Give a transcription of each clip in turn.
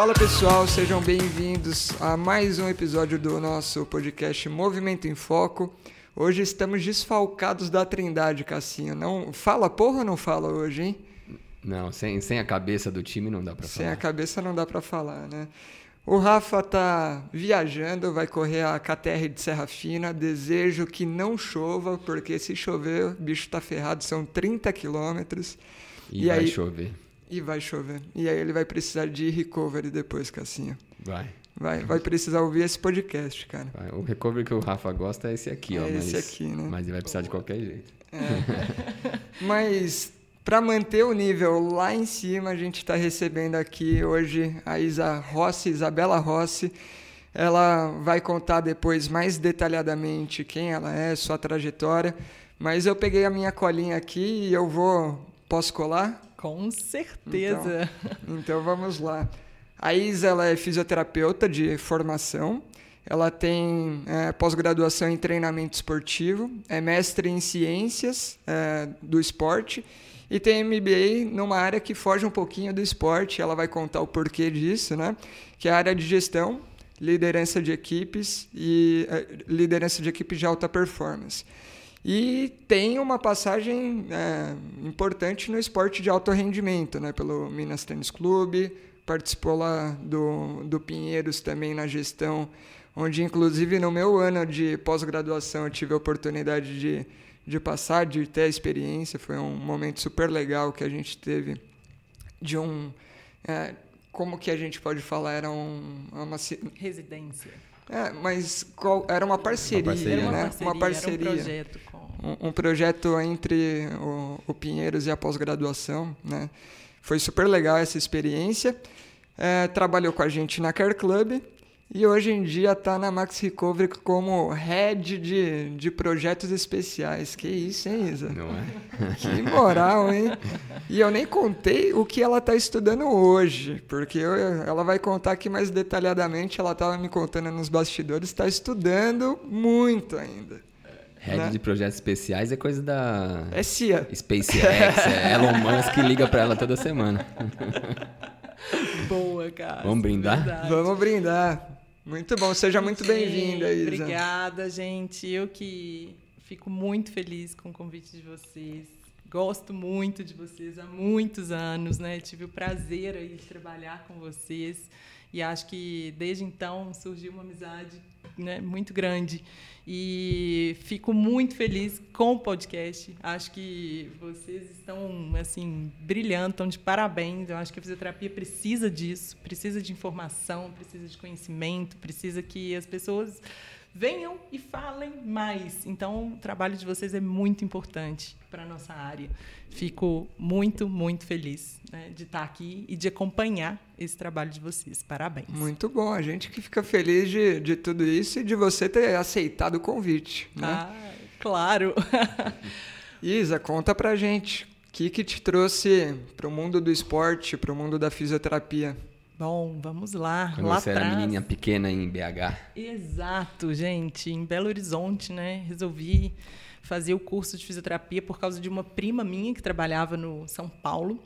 Fala pessoal, sejam bem-vindos a mais um episódio do nosso podcast Movimento em Foco. Hoje estamos desfalcados da Trindade, Cassinho. Não fala porra ou não fala hoje, hein? Não, sem, sem a cabeça do time não dá para falar. Sem a cabeça não dá para falar, né? O Rafa tá viajando, vai correr a KTR de Serra Fina. Desejo que não chova, porque se chover, o bicho tá ferrado. São 30 quilômetros. E, e, vai aí... chover. E vai chover. E aí ele vai precisar de recovery depois, Cassinha. Vai. Vai, vai precisar ouvir esse podcast, cara. Vai. O recovery que o Rafa gosta é esse aqui, é ó. Esse mas, aqui, né? Mas ele vai precisar de qualquer jeito. É. mas para manter o nível lá em cima, a gente está recebendo aqui hoje a Isa Rossi, Isabela Rossi. Ela vai contar depois mais detalhadamente quem ela é, sua trajetória. Mas eu peguei a minha colinha aqui e eu vou. Posso colar? Com certeza. Então, então vamos lá. A Isa ela é fisioterapeuta de formação. Ela tem é, pós-graduação em treinamento esportivo, é mestre em ciências é, do esporte e tem MBA numa área que foge um pouquinho do esporte. Ela vai contar o porquê disso, né? Que é a área de gestão, liderança de equipes e é, liderança de equipes de alta performance. E tem uma passagem é, importante no esporte de alto rendimento, né? pelo Minas Tênis Clube, participou lá do, do Pinheiros também na gestão, onde inclusive no meu ano de pós-graduação eu tive a oportunidade de, de passar, de ter a experiência, foi um momento super legal que a gente teve de um... É, como que a gente pode falar? Era um, uma... Residência. É, mas qual, era uma parceria, uma parceria né? Uma parceria, uma parceria. Era um projeto um, um projeto entre o, o, Pinheiros e a pós-graduação. Né? Foi super legal essa experiência. É, trabalhou com a gente na Care Club e hoje em dia está na Max Recovery como head de, de projetos especiais. Que isso, hein, Isa? Não é? Que moral, hein? E eu nem contei o que ela está estudando hoje, porque eu, ela vai contar aqui mais detalhadamente. Ela estava me contando nos bastidores, está estudando muito ainda. Head né? de projetos especiais é coisa da. É CIA. SpaceX, é Elon Musk que liga para ela toda semana. Boa, cara. Vamos brindar? Verdade. Vamos brindar. Muito bom, seja muito bem-vinda, Isa. Obrigada, gente. Eu que fico muito feliz com o convite de vocês. Gosto muito de vocês há muitos anos, né? Tive o prazer aí de trabalhar com vocês e acho que desde então surgiu uma amizade né, muito grande. E fico muito feliz com o podcast. Acho que vocês estão assim brilhando, estão de parabéns. Eu acho que a fisioterapia precisa disso, precisa de informação, precisa de conhecimento, precisa que as pessoas venham e falem mais. Então, o trabalho de vocês é muito importante para a nossa área. Fico muito, muito feliz né, de estar aqui e de acompanhar esse trabalho de vocês. Parabéns. Muito bom. A gente que fica feliz de, de tudo isso e de você ter aceitado o convite. Né? Ah, claro. Isa, conta pra gente. O que, que te trouxe para o mundo do esporte, para o mundo da fisioterapia? Bom, vamos lá. Quando lá você atrás. era menina pequena em BH. Exato, gente. Em Belo Horizonte, né? Resolvi fazer o curso de fisioterapia por causa de uma prima minha que trabalhava no São Paulo.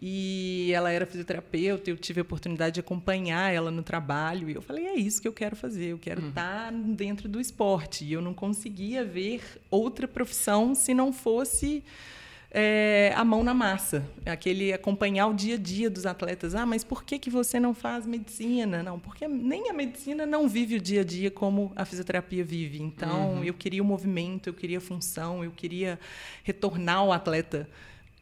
E ela era fisioterapeuta, eu tive a oportunidade de acompanhar ela no trabalho. E eu falei: é isso que eu quero fazer, eu quero uhum. estar dentro do esporte. E eu não conseguia ver outra profissão se não fosse é, a mão na massa, aquele acompanhar o dia a dia dos atletas. Ah, mas por que, que você não faz medicina? Não, porque nem a medicina não vive o dia a dia como a fisioterapia vive. Então, uhum. eu queria o movimento, eu queria a função, eu queria retornar o atleta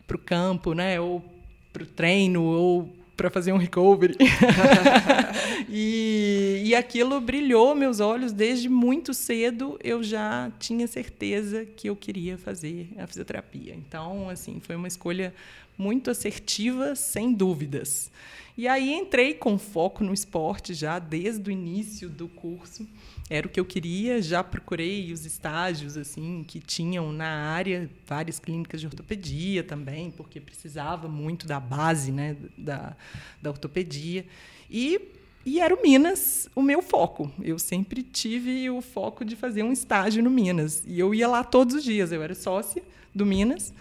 para o campo, né? ou para o treino, ou para fazer um recovery. e, e aquilo brilhou meus olhos desde muito cedo. Eu já tinha certeza que eu queria fazer a fisioterapia. Então, assim, foi uma escolha muito assertiva, sem dúvidas. E aí entrei com foco no esporte já desde o início do curso. Era o que eu queria, já procurei os estágios assim que tinham na área, várias clínicas de ortopedia também, porque precisava muito da base, né, da, da ortopedia. E e era o Minas o meu foco. Eu sempre tive o foco de fazer um estágio no Minas. E eu ia lá todos os dias. Eu era sócia do Minas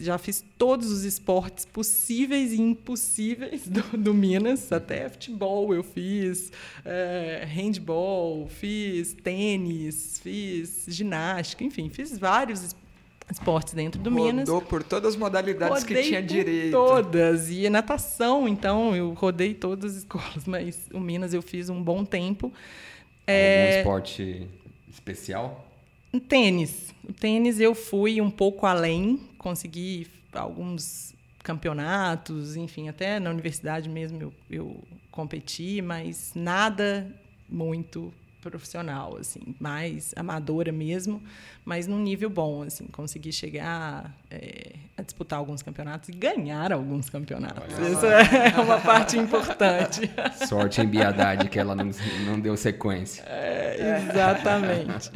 já fiz todos os esportes possíveis e impossíveis do, do Minas, até futebol eu fiz, é, handball, fiz tênis, fiz ginástica, enfim, fiz vários esportes esportes dentro do Rodou Minas. Rodou por todas as modalidades rodei que tinha direito. Todas. E natação, então, eu rodei todas as escolas, mas o Minas eu fiz um bom tempo. É... Algum esporte especial? Tênis. O tênis eu fui um pouco além, consegui alguns campeonatos, enfim, até na universidade mesmo eu, eu competi, mas nada muito profissional, assim, mais amadora mesmo, mas num nível bom, assim, consegui chegar é, a disputar alguns campeonatos e ganhar alguns campeonatos. Isso é uma parte importante. Sorte em Biadade que ela não, não deu sequência. É, exatamente.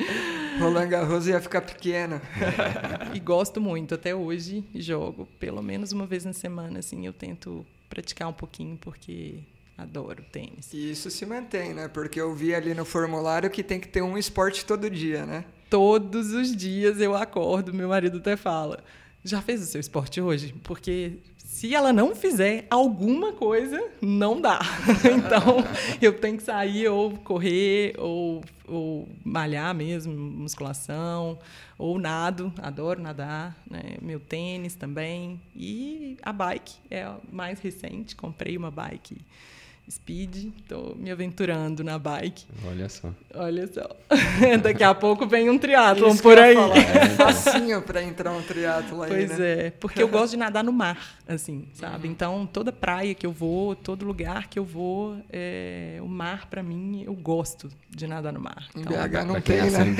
Roland Garros ia ficar pequeno. e gosto muito, até hoje jogo, pelo menos uma vez na semana, assim, eu tento praticar um pouquinho, porque Adoro tênis. E isso se mantém, né? Porque eu vi ali no formulário que tem que ter um esporte todo dia, né? Todos os dias eu acordo, meu marido até fala: já fez o seu esporte hoje? Porque se ela não fizer alguma coisa, não dá. então, eu tenho que sair ou correr, ou, ou malhar mesmo, musculação, ou nado, adoro nadar, né? meu tênis também. E a bike é mais recente, comprei uma bike speed, estou me aventurando na bike. Olha só. Olha só. Daqui a pouco vem um triatlon por aí. É facinho para entrar um triatlon aí, Pois né? é, porque eu gosto de nadar no mar, assim, sabe? Uhum. Então, toda praia que eu vou, todo lugar que eu vou, é, o mar para mim, eu gosto de nadar no mar. Então, em BH não tem, né?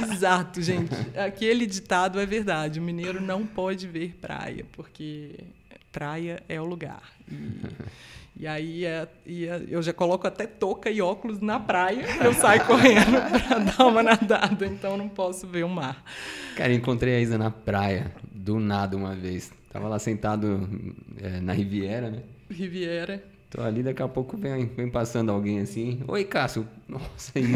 Exato, gente. Aquele ditado é verdade. O mineiro não pode ver praia, porque praia é o lugar. E e aí é, é, eu já coloco até touca e óculos na praia, eu saio correndo para dar uma nadada, então não posso ver o mar. Cara, encontrei a Isa na praia, do nada uma vez. Tava lá sentado é, na Riviera, né? Riviera. Tô ali, daqui a pouco vem, vem passando alguém assim. Oi, Cássio. Nossa, isso.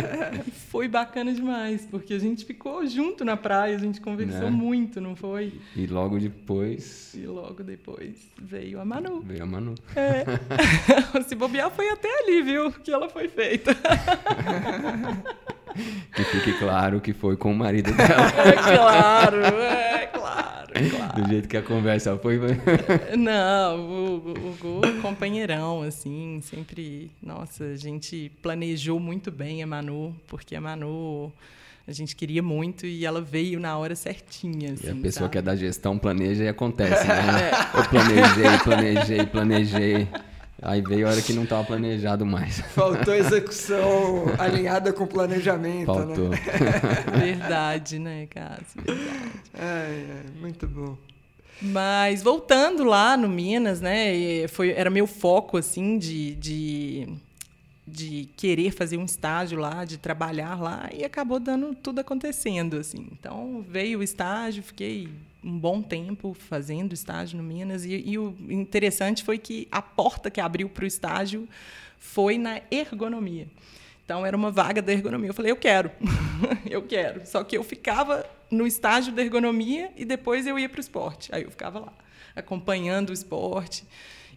foi bacana demais, porque a gente ficou junto na praia, a gente conversou né? muito, não foi? E logo depois. E logo depois veio a Manu. Veio a Manu. É. Se bobear, foi até ali, viu? Que ela foi feita. que fique claro que foi com o marido dela. É claro, é claro. Do jeito que a conversa foi. Não, o, o Gu, companheirão, assim, sempre. Nossa, a gente planejou muito bem a Manu, porque a Manu a gente queria muito e ela veio na hora certinha. Assim, e a assim, pessoa sabe? que é da gestão planeja e acontece, né? É. Eu planejei, planejei, planejei. Aí veio a hora que não estava planejado mais. Faltou execução alinhada com planejamento, né? Faltou. né? Verdade, né, Cássio? Verdade. É, é, muito bom. Mas voltando lá no Minas, né? Foi, era meu foco, assim, de, de, de querer fazer um estágio lá, de trabalhar lá, e acabou dando tudo acontecendo, assim. Então, veio o estágio, fiquei um bom tempo fazendo estágio no Minas. E, e o interessante foi que a porta que abriu para o estágio foi na ergonomia. Então, era uma vaga da ergonomia. Eu falei, eu quero, eu quero. Só que eu ficava no estágio da ergonomia e depois eu ia para o esporte. Aí eu ficava lá, acompanhando o esporte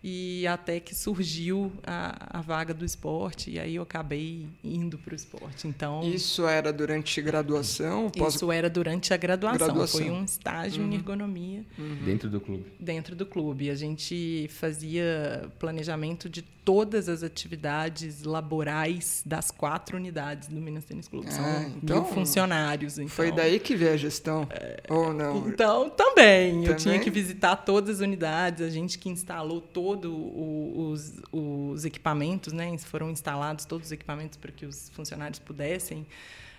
e até que surgiu a, a vaga do esporte e aí eu acabei indo para o esporte. Então isso era durante graduação? Pós... Isso era durante a graduação. graduação. Foi um estágio uhum. em ergonomia uhum. dentro do clube. Dentro do clube, a gente fazia planejamento de todas as atividades laborais das quatro unidades do Minas Tênis Clube. São ah, então, mil funcionários. Então, foi daí que veio a gestão? É, ou não? Então, também. também. Eu tinha que visitar todas as unidades, a gente que instalou os, os equipamentos, né? foram instalados todos os equipamentos para que os funcionários pudessem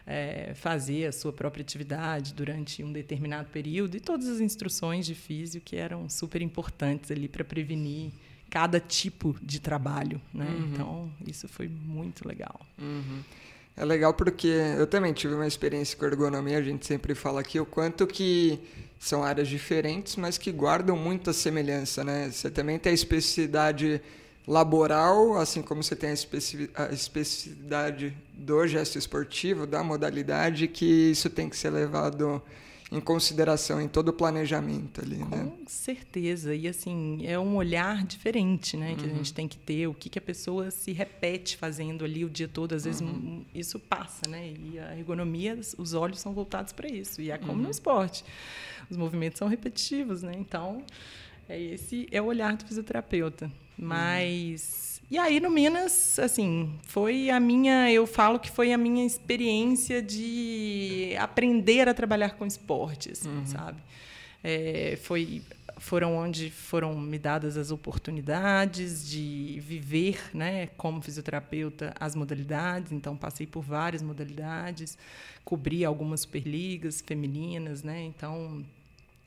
é, fazer a sua própria atividade durante um determinado período e todas as instruções de físico que eram super importantes ali para prevenir cada tipo de trabalho, né? Uhum. Então isso foi muito legal. Uhum. É legal porque eu também tive uma experiência com ergonomia. A gente sempre fala aqui o quanto que são áreas diferentes, mas que guardam muita semelhança, né? Você também tem a especificidade laboral, assim como você tem a, especi a especificidade do gesto esportivo, da modalidade, que isso tem que ser levado em consideração em todo o planejamento ali, Com né? Com certeza. E assim, é um olhar diferente, né? Que uhum. a gente tem que ter, o que, que a pessoa se repete fazendo ali o dia todo. Às vezes uhum. isso passa, né? E a ergonomia, os olhos são voltados para isso. E é como uhum. no esporte. Os movimentos são repetitivos, né? Então, é esse é o olhar do fisioterapeuta. Uhum. Mas e aí no Minas, assim, foi a minha, eu falo que foi a minha experiência de aprender a trabalhar com esporte, assim, uhum. sabe? É, foi foram onde foram me dadas as oportunidades de viver, né, como fisioterapeuta, as modalidades. Então passei por várias modalidades, cobri algumas superligas femininas, né? Então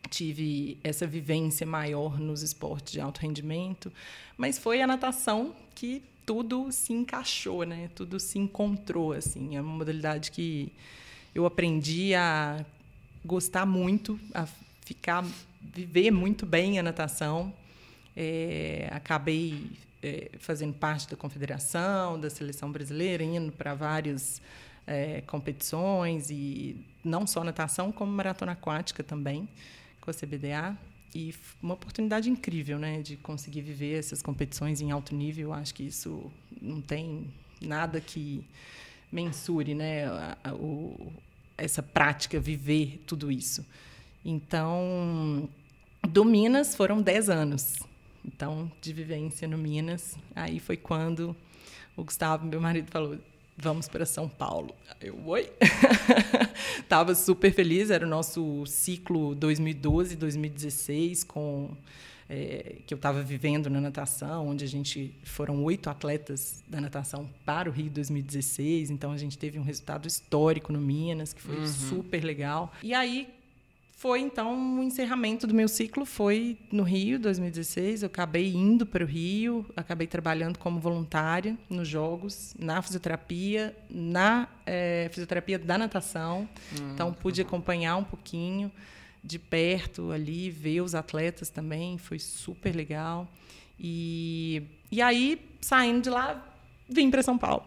tive essa vivência maior nos esportes de alto rendimento, mas foi a natação que tudo se encaixou, né? Tudo se encontrou assim. É uma modalidade que eu aprendi a gostar muito, a ficar viver muito bem a natação. É, acabei é, fazendo parte da confederação, da seleção brasileira, indo para várias é, competições e não só natação como maratona aquática também com a CBDA e uma oportunidade incrível, né, de conseguir viver essas competições em alto nível. Acho que isso não tem nada que mensure, né, a, a, o, essa prática, viver tudo isso. Então, do Minas foram 10 anos. Então, de vivência no Minas, aí foi quando o Gustavo, meu marido, falou: vamos para São Paulo. Eu, oi? Tava super feliz, era o nosso ciclo 2012-2016 com é, que eu estava vivendo na natação, onde a gente foram oito atletas da natação para o Rio 2016, então a gente teve um resultado histórico no Minas, que foi uhum. super legal. E aí foi então o encerramento do meu ciclo. Foi no Rio 2016 eu acabei indo para o Rio acabei trabalhando como voluntária nos jogos na fisioterapia na é, fisioterapia da natação. Hum, então pude acompanhar um pouquinho de perto ali ver os atletas também. Foi super legal. E e aí saindo de lá vim para São Paulo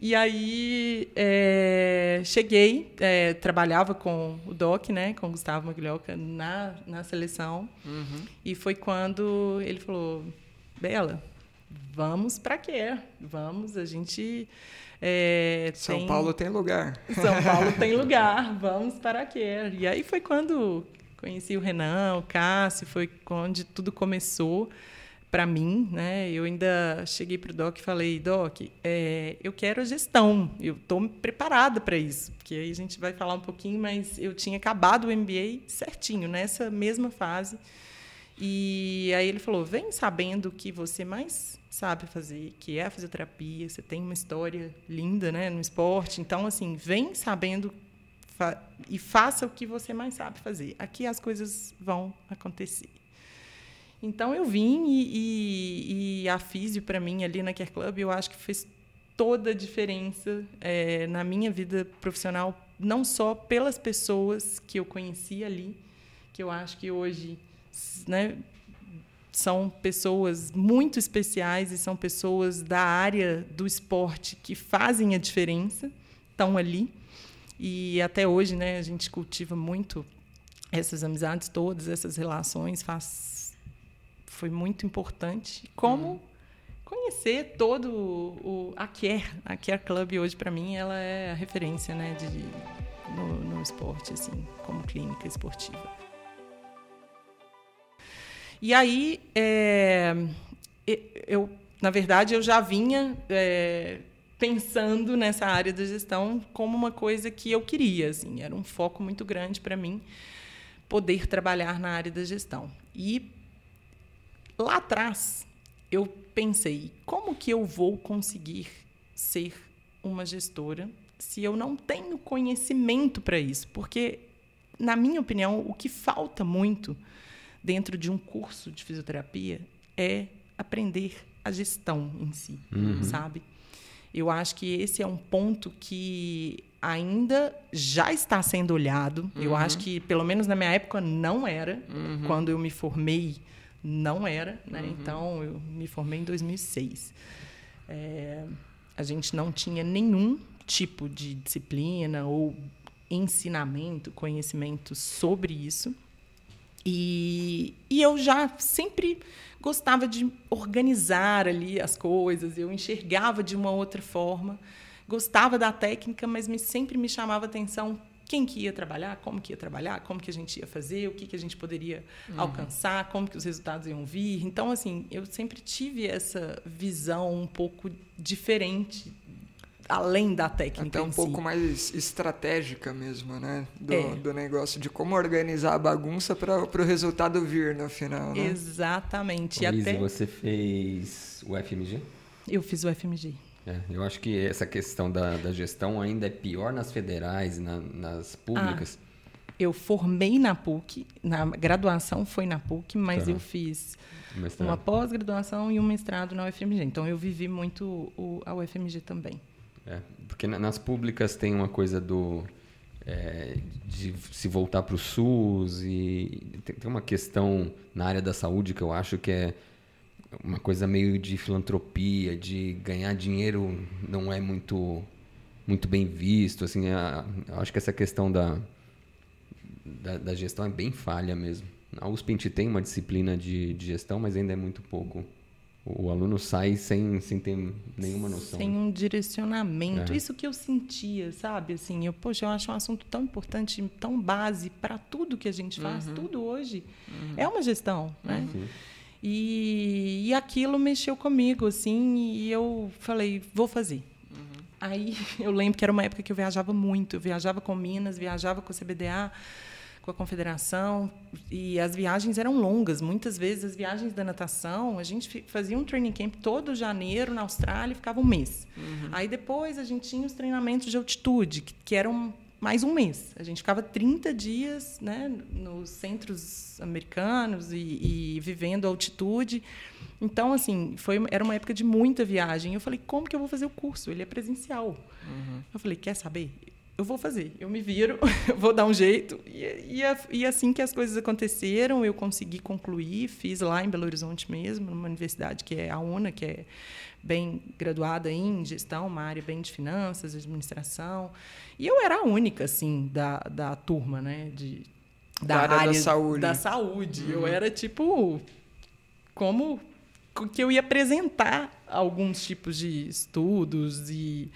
e aí é, cheguei, é, trabalhava com o Doc, né, com o Gustavo Maglioca na, na seleção. Uhum. E foi quando ele falou: Bela, vamos para quê? Vamos, a gente. É, São tem... Paulo tem lugar. São Paulo tem lugar, vamos para quê? E aí foi quando conheci o Renan, o Cássio, foi onde tudo começou para mim, né? Eu ainda cheguei para o Doc e falei, Doc, é, eu quero a gestão, eu estou preparada para isso, porque aí a gente vai falar um pouquinho, mas eu tinha acabado o MBA certinho, nessa mesma fase. E aí ele falou, vem sabendo o que você mais sabe fazer, que é a fisioterapia, você tem uma história linda né, no esporte, então, assim, vem sabendo fa e faça o que você mais sabe fazer. Aqui as coisas vão acontecer. Então eu vim e, e, e a físio para mim ali na Care Club eu acho que fez toda a diferença é, na minha vida profissional, não só pelas pessoas que eu conheci ali, que eu acho que hoje né, são pessoas muito especiais e são pessoas da área do esporte que fazem a diferença, estão ali. E até hoje né, a gente cultiva muito essas amizades todas, essas relações, faz foi muito importante. Como hum. conhecer todo o, a Care, a Care Club hoje para mim ela é a referência, né, de, no, no esporte assim, como clínica esportiva. E aí, é, eu, na verdade, eu já vinha é, pensando nessa área da gestão como uma coisa que eu queria, assim, era um foco muito grande para mim poder trabalhar na área da gestão. E lá atrás eu pensei, como que eu vou conseguir ser uma gestora se eu não tenho conhecimento para isso? Porque, na minha opinião, o que falta muito dentro de um curso de fisioterapia é aprender a gestão em si, uhum. sabe? Eu acho que esse é um ponto que ainda já está sendo olhado. Uhum. Eu acho que, pelo menos na minha época, não era. Uhum. Quando eu me formei não era, né? Uhum. Então eu me formei em 2006. É, a gente não tinha nenhum tipo de disciplina ou ensinamento, conhecimento sobre isso. E, e eu já sempre gostava de organizar ali as coisas, eu enxergava de uma outra forma, gostava da técnica, mas me, sempre me chamava atenção quem que ia trabalhar, como que ia trabalhar, como que a gente ia fazer, o que que a gente poderia uhum. alcançar, como que os resultados iam vir. Então, assim, eu sempre tive essa visão um pouco diferente além da técnica. Até um pouco si. mais estratégica mesmo, né? Do, é. do negócio, de como organizar a bagunça para o resultado vir no final. Né? Exatamente. Ô, Até... você fez o FMG? Eu fiz o FMG. É, eu acho que essa questão da, da gestão ainda é pior nas federais, na, nas públicas. Ah, eu formei na PUC, na graduação foi na PUC, mas tá. eu fiz mestrado. uma pós-graduação e um mestrado na UFMG. Então eu vivi muito o, a UFMG também. É, porque nas públicas tem uma coisa do é, de se voltar para o SUS e tem, tem uma questão na área da saúde que eu acho que é uma coisa meio de filantropia, de ganhar dinheiro não é muito muito bem visto, assim, a, eu acho que essa questão da, da, da, gestão é bem falha mesmo. A USP a gente tem uma disciplina de, de gestão, mas ainda é muito pouco. O aluno sai sem, sem ter nenhuma noção. Sem um direcionamento. É. Isso que eu sentia, sabe? Assim, eu, poxa, eu acho um assunto tão importante, tão base para tudo que a gente faz, uhum. tudo hoje. Uhum. É uma gestão, né? Uhum. E, e aquilo mexeu comigo, assim, e eu falei, vou fazer. Uhum. Aí eu lembro que era uma época que eu viajava muito. Eu viajava com Minas, viajava com a CBDA, com a Confederação, e as viagens eram longas. Muitas vezes as viagens da natação, a gente fazia um training camp todo janeiro na Austrália e ficava um mês. Uhum. Aí depois a gente tinha os treinamentos de altitude, que, que eram mais um mês. A gente ficava 30 dias né, nos centros americanos e, e vivendo a altitude. Então, assim, foi, era uma época de muita viagem. Eu falei, como que eu vou fazer o curso? Ele é presencial. Uhum. Eu falei, quer saber? Eu vou fazer. Eu me viro, vou dar um jeito. E, e, e, assim que as coisas aconteceram, eu consegui concluir. Fiz lá em Belo Horizonte mesmo, numa universidade que é a UNA, que é bem graduada em gestão, uma área bem de finanças, administração. E eu era a única, assim, da, da turma, né? De, da, da área, área, da saúde. Da saúde. Uhum. Eu era, tipo, como que eu ia apresentar alguns tipos de estudos e,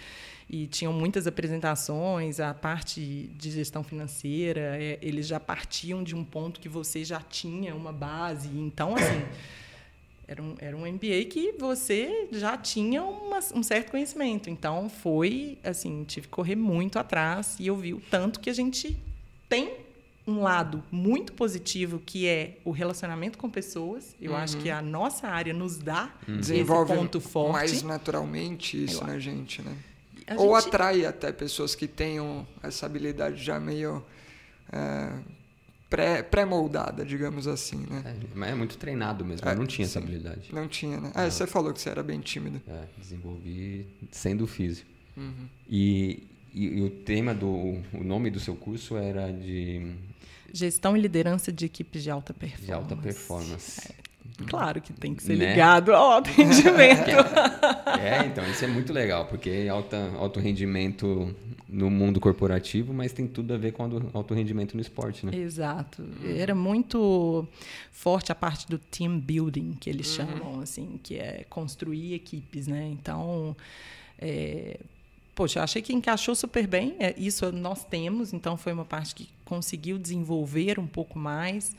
e tinham muitas apresentações, a parte de gestão financeira, é, eles já partiam de um ponto que você já tinha uma base. Então, assim... Era um, era um MBA que você já tinha uma, um certo conhecimento. Então, foi, assim, tive que correr muito atrás e eu vi o tanto que a gente tem um lado muito positivo que é o relacionamento com pessoas. Eu uhum. acho que a nossa área nos dá uhum. esse ponto forte. mais naturalmente isso na gente, né? A Ou gente... atrai até pessoas que tenham essa habilidade já meio é, pré-moldada, digamos assim, né? É, mas é muito treinado mesmo, é, eu não tinha sim, essa habilidade. Não tinha, né? Ah, você falou que você era bem tímido. É, desenvolvi sendo físico. Uhum. E, e, e, o tema do... o nome do seu curso era de... Gestão e liderança de equipes de alta performance. De alta performance. É. Claro que tem que ser né? ligado ao atendimento. é, então, isso é muito legal, porque alta, alto rendimento no mundo corporativo, mas tem tudo a ver com alto rendimento no esporte, né? Exato. Era muito forte a parte do team building, que eles uhum. chamam, assim, que é construir equipes, né? Então, é, poxa, eu achei que encaixou super bem. É, isso nós temos, então foi uma parte que conseguiu desenvolver um pouco mais.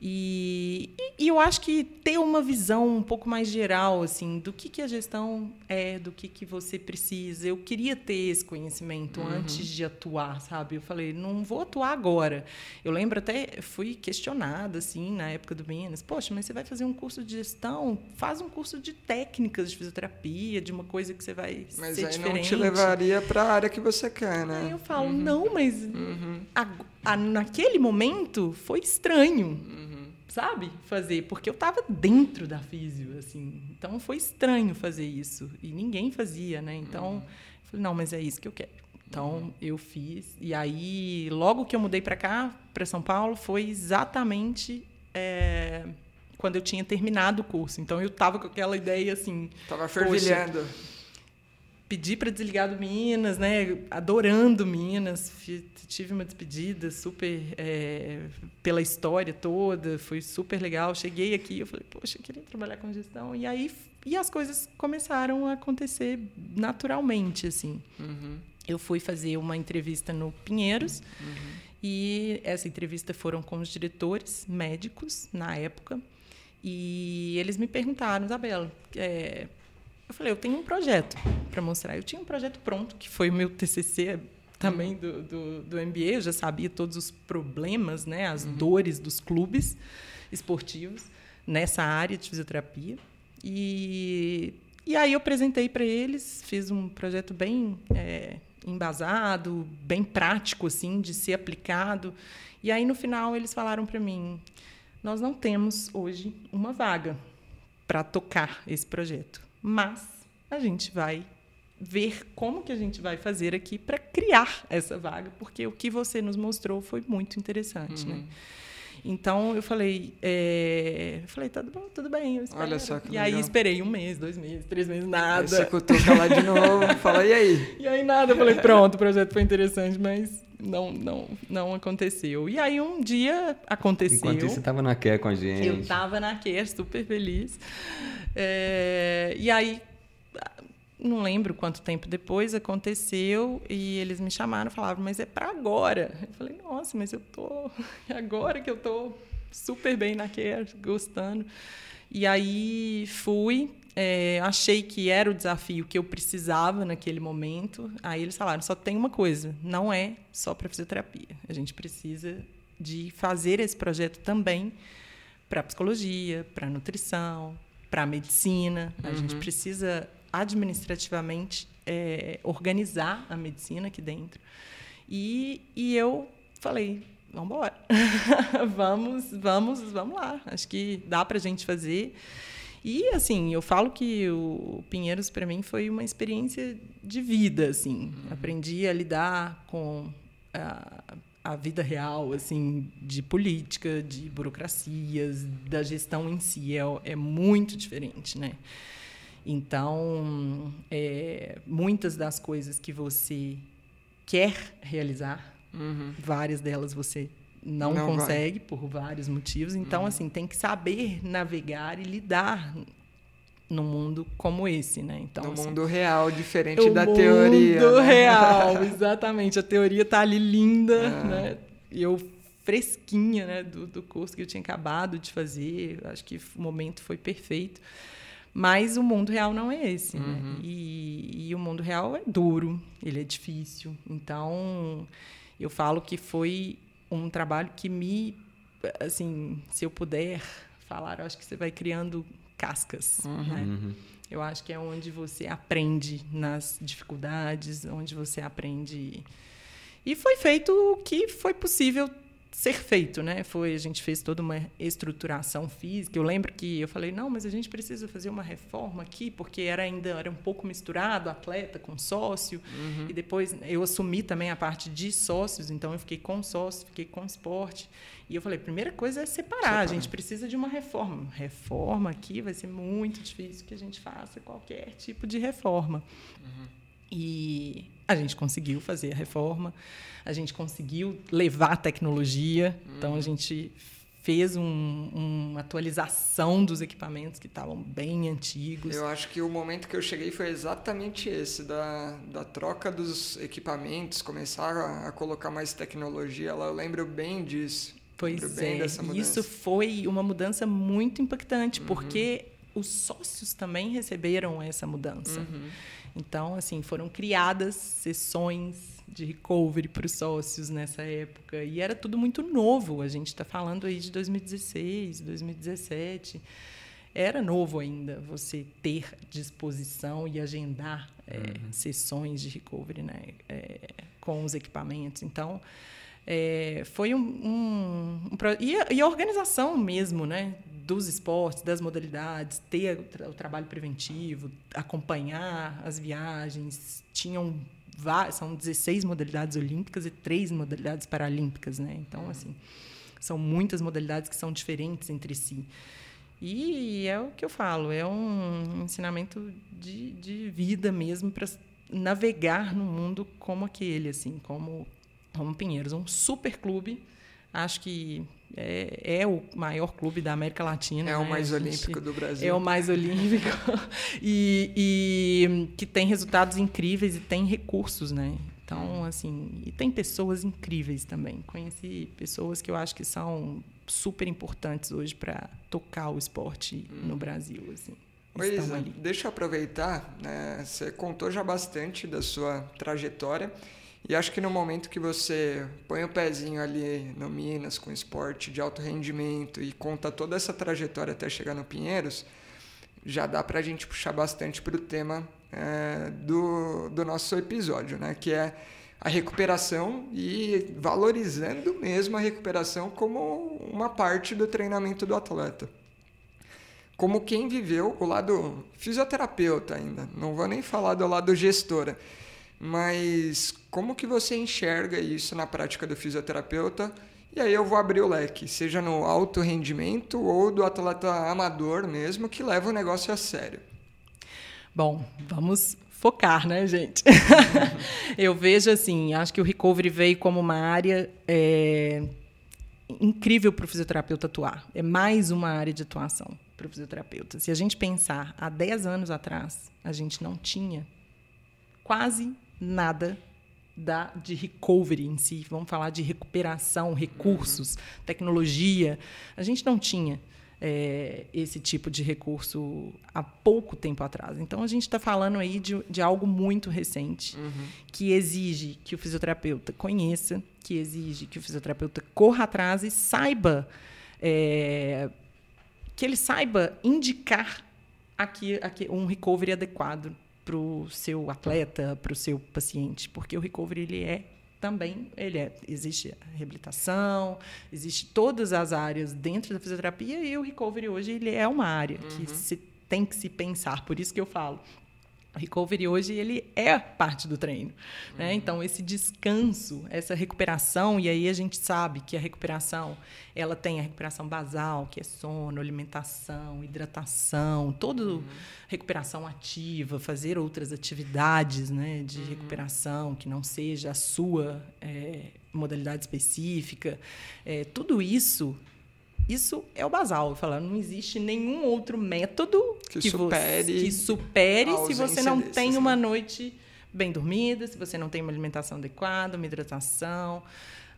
E, e, eu acho que ter uma visão um pouco mais geral assim do que, que a gestão é, do que, que você precisa. Eu queria ter esse conhecimento uhum. antes de atuar, sabe? Eu falei, não vou atuar agora. Eu lembro até, fui questionada assim na época do Minas, poxa, mas você vai fazer um curso de gestão? Faz um curso de técnicas de fisioterapia, de uma coisa que você vai mas ser aí diferente. não te levaria para a área que você quer, né? Aí eu falo, uhum. não, mas uhum. a, a, naquele momento foi estranho. Sabe, fazer, porque eu estava dentro da físio, assim. Então foi estranho fazer isso e ninguém fazia, né? Então, uhum. falei, não, mas é isso que eu quero. Então uhum. eu fiz e aí logo que eu mudei para cá, para São Paulo, foi exatamente é, quando eu tinha terminado o curso. Então eu estava com aquela ideia assim, tava fervilhando. Pedi para desligar do Minas, né? Adorando Minas, tive uma despedida super é, pela história toda, foi super legal. Cheguei aqui, eu falei, poxa, eu queria trabalhar com gestão. E aí e as coisas começaram a acontecer naturalmente, assim. Uhum. Eu fui fazer uma entrevista no Pinheiros uhum. e essa entrevista foram com os diretores médicos na época e eles me perguntaram, Isabela, é, eu falei, eu tenho um projeto para mostrar. Eu tinha um projeto pronto, que foi o meu TCC também do, do, do MBA. Eu já sabia todos os problemas, né, as uhum. dores dos clubes esportivos nessa área de fisioterapia. E, e aí eu apresentei para eles, fiz um projeto bem é, embasado, bem prático, assim, de ser aplicado. E aí, no final, eles falaram para mim, nós não temos hoje uma vaga para tocar esse projeto, mas a gente vai ver como que a gente vai fazer aqui para criar essa vaga, porque o que você nos mostrou foi muito interessante, né? uhum. né? Então eu falei, é... eu falei, tudo bom, tudo bem, eu espero. Olha só que E legal. aí esperei um mês, dois meses, três meses, nada. Aí você cutuca lá de novo, fala, e aí? E aí nada, eu falei, pronto, o projeto foi interessante, mas não, não, não aconteceu. E aí um dia aconteceu. Enquanto isso, você estava na Care com a gente. Eu estava na Care, super feliz. É, e aí, não lembro quanto tempo depois aconteceu e eles me chamaram, falavam, mas é para agora. Eu falei, nossa, mas eu tô agora que eu tô super bem na Care, gostando. E aí fui, é, achei que era o desafio que eu precisava naquele momento. Aí eles falaram: só tem uma coisa, não é só para fisioterapia. A gente precisa de fazer esse projeto também para psicologia, para nutrição, para medicina. A uhum. gente precisa administrativamente é, organizar a medicina aqui dentro. E, e eu falei, vamos embora. vamos, vamos, vamos lá. Acho que dá para a gente fazer. E, assim, eu falo que o Pinheiros, para mim, foi uma experiência de vida, assim. Uhum. Aprendi a lidar com a, a vida real, assim, de política, de burocracias, da gestão em si. É, é muito diferente, né? Então, é, muitas das coisas que você quer realizar, uhum. várias delas você não, não consegue vai. por vários motivos. Então, uhum. assim, tem que saber navegar e lidar num mundo como esse, né? Então, no assim, mundo real, diferente da teoria. No mundo né? real, exatamente. A teoria tá ali linda, é. né? E eu fresquinha, né, do, do curso que eu tinha acabado de fazer. Acho que o momento foi perfeito. Mas o mundo real não é esse, né? uhum. né? E, e o mundo real é duro, ele é difícil. Então, eu falo que foi um trabalho que me, assim, se eu puder falar, eu acho que você vai criando cascas, uhum. né? Uhum. Eu acho que é onde você aprende nas dificuldades, onde você aprende. E foi feito o que foi possível ser feito, né? Foi a gente fez toda uma estruturação física. Eu lembro que eu falei não, mas a gente precisa fazer uma reforma aqui porque era ainda era um pouco misturado atleta com sócio uhum. e depois eu assumi também a parte de sócios, então eu fiquei com sócio, fiquei com esporte e eu falei primeira coisa é separar. Separar. A gente precisa de uma reforma. Reforma aqui vai ser muito difícil que a gente faça qualquer tipo de reforma. Uhum. E a gente conseguiu fazer a reforma, a gente conseguiu levar a tecnologia, uhum. então a gente fez um, uma atualização dos equipamentos que estavam bem antigos. Eu acho que o momento que eu cheguei foi exatamente esse, da, da troca dos equipamentos, começar a, a colocar mais tecnologia lá, eu lembro bem disso. Pois é, isso foi uma mudança muito impactante, uhum. porque os sócios também receberam essa mudança. Uhum. Então, assim, foram criadas sessões de recovery para os sócios nessa época. E era tudo muito novo. A gente está falando aí de 2016, 2017. Era novo ainda você ter disposição e agendar é, uhum. sessões de recovery né, é, com os equipamentos. Então, é, foi um, um, um e, a, e, a, organização mesmo, né, dos esportes, das modalidades, ter o, tra o, trabalho preventivo, acompanhar as viagens, tinham são 16 modalidades olímpicas e três modalidades paralímpicas, né? Então, uhum. assim, são muitas modalidades que são diferentes entre si. E é o que eu falo, é um ensinamento de, de vida mesmo para navegar no mundo como aquele, assim, como, como Pinheiros, um super clube. Acho que é, é, o maior clube da América Latina. É né? o mais olímpico do Brasil. É o mais olímpico. e, e, que tem resultados incríveis e tem recursos, né? Então, assim, e tem pessoas incríveis também. Conheci pessoas que eu acho que são super importantes hoje para tocar o esporte hum. no Brasil, assim. Oi, Isa, deixa eu aproveitar, né? Você contou já bastante da sua trajetória e acho que no momento que você põe o pezinho ali no Minas com esporte de alto rendimento e conta toda essa trajetória até chegar no Pinheiros, já dá para a gente puxar bastante para o tema é, do, do nosso episódio, né? que é a recuperação e valorizando mesmo a recuperação como uma parte do treinamento do atleta. Como quem viveu o lado fisioterapeuta ainda, não vou nem falar do lado gestora, mas como que você enxerga isso na prática do fisioterapeuta? E aí eu vou abrir o leque, seja no alto rendimento ou do atleta amador mesmo, que leva o negócio a sério. Bom, vamos focar, né, gente? eu vejo assim, acho que o recovery veio como uma área é, incrível para o fisioterapeuta atuar. É mais uma área de atuação para o fisioterapeuta. Se a gente pensar há 10 anos atrás, a gente não tinha quase nada da, de recovery em si. Vamos falar de recuperação, recursos, uhum. tecnologia. A gente não tinha é, esse tipo de recurso há pouco tempo atrás. Então, a gente está falando aí de, de, algo muito recente, uhum. que exige que o fisioterapeuta conheça, que exige que o fisioterapeuta corra atrás e saiba, é, que ele saiba indicar aqui, aqui um recovery adequado para o seu atleta, para o seu paciente, porque o recovery ele é também ele é, existe a reabilitação, existe todas as áreas dentro da fisioterapia e o recovery hoje ele é uma área uhum. que se tem que se pensar. Por isso que eu falo, recovery hoje ele é parte do treino. Né? Uhum. Então, esse descanso, essa recuperação, e aí a gente sabe que a recuperação ela tem a recuperação basal, que é sono, alimentação, hidratação, toda uhum. recuperação ativa, fazer outras atividades né, de uhum. recuperação que não seja a sua é, modalidade específica. É, tudo isso isso é o basal. Falar, não existe nenhum outro método que, que supere, você, que supere se você não desses, tem uma né? noite bem dormida, se você não tem uma alimentação adequada, uma hidratação.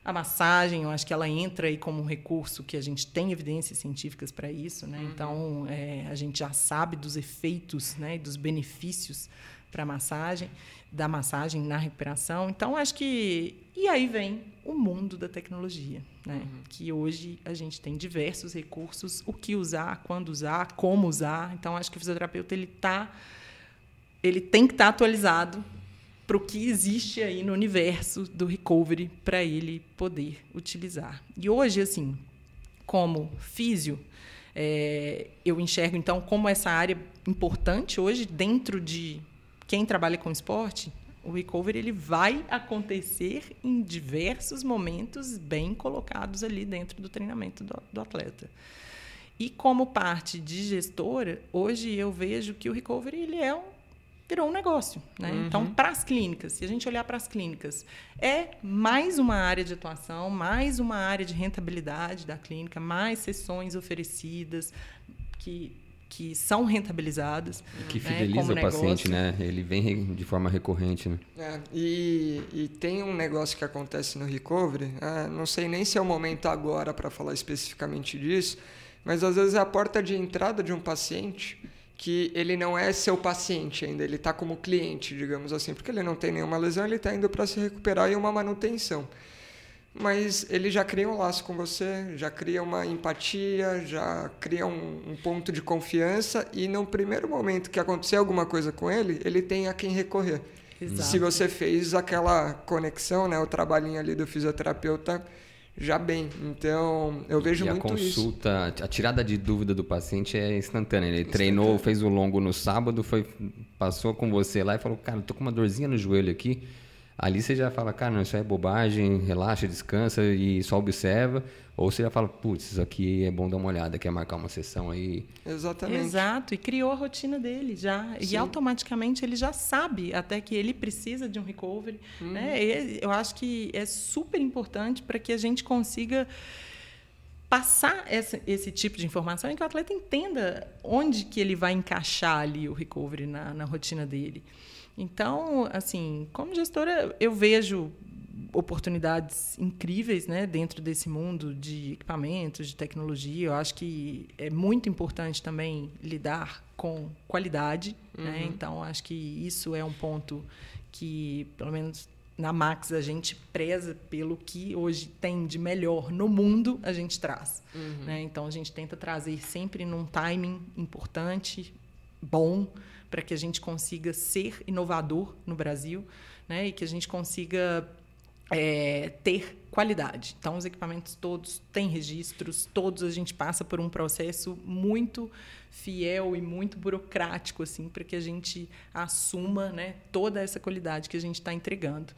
A massagem, eu acho que ela entra aí como um recurso que a gente tem evidências científicas para isso, né? Uhum. Então, é, a gente já sabe dos efeitos, né, dos benefícios para massagem, da massagem na recuperação. Então, acho que e aí vem o mundo da tecnologia, né? Uhum. Que hoje a gente tem diversos recursos, o que usar, quando usar, como usar. Então acho que o fisioterapeuta ele tá ele tem que estar tá atualizado para o que existe aí no universo do recovery para ele poder utilizar. E hoje assim, como físio, é, eu enxergo então como essa área importante hoje dentro de quem trabalha com esporte o recovery ele vai acontecer em diversos momentos bem colocados ali dentro do treinamento do, do atleta. E como parte de gestora, hoje eu vejo que o recovery ele é um, virou um negócio. Né? Uhum. Então, para as clínicas, se a gente olhar para as clínicas, é mais uma área de atuação, mais uma área de rentabilidade da clínica, mais sessões oferecidas que que são rentabilizadas. Que né, fideliza né, o paciente, né? Ele vem de forma recorrente, né? É, e, e, tem um negócio que acontece no recovery, é, não sei nem se é o momento agora para falar especificamente disso, mas às vezes é a porta de entrada de um paciente que ele não é seu paciente ainda, ele está como cliente, digamos assim, porque ele não tem nenhuma lesão, ele está indo para se recuperar e uma manutenção mas ele já cria um laço com você, já cria uma empatia, já cria um, um, ponto de confiança e no primeiro momento que acontecer alguma coisa com ele, ele tem a quem recorrer. Exato. Se você fez aquela conexão, né, o trabalhinho ali do fisioterapeuta já bem. Então, eu vejo e muito isso. a consulta, isso. a tirada de dúvida do paciente é instantânea. Ele treinou, fez o longo no sábado, foi passou com você lá e falou: "Cara, tô com uma dorzinha no joelho aqui" Ali você já fala, cara, não, isso é bobagem, relaxa, descansa e só observa. Ou você já fala, putz, isso aqui é bom dar uma olhada, quer marcar uma sessão aí. Exatamente. Exato, e criou a rotina dele já. Sim. E automaticamente ele já sabe até que ele precisa de um recovery. Uhum. Né? E eu acho que é super importante para que a gente consiga passar esse, esse, tipo de informação e que o atleta entenda onde que ele vai encaixar ali o recovery na, na rotina dele. Então, assim, como gestora, eu vejo oportunidades incríveis né, dentro desse mundo de equipamentos, de tecnologia. Eu acho que é muito importante também lidar com qualidade. Né? Uhum. Né? Então, acho que isso é um ponto que, pelo menos na Max, a gente preza pelo que hoje tem de melhor no mundo, a gente traz. Uhum. Né? Então, a gente tenta trazer sempre num timing importante, bom, para que a gente consiga ser inovador no Brasil né? e que a gente consiga é, ter qualidade. Então, os equipamentos todos têm registros, todos a gente passa por um processo muito fiel e muito burocrático assim para que a gente assuma né, toda essa qualidade que a gente está entregando.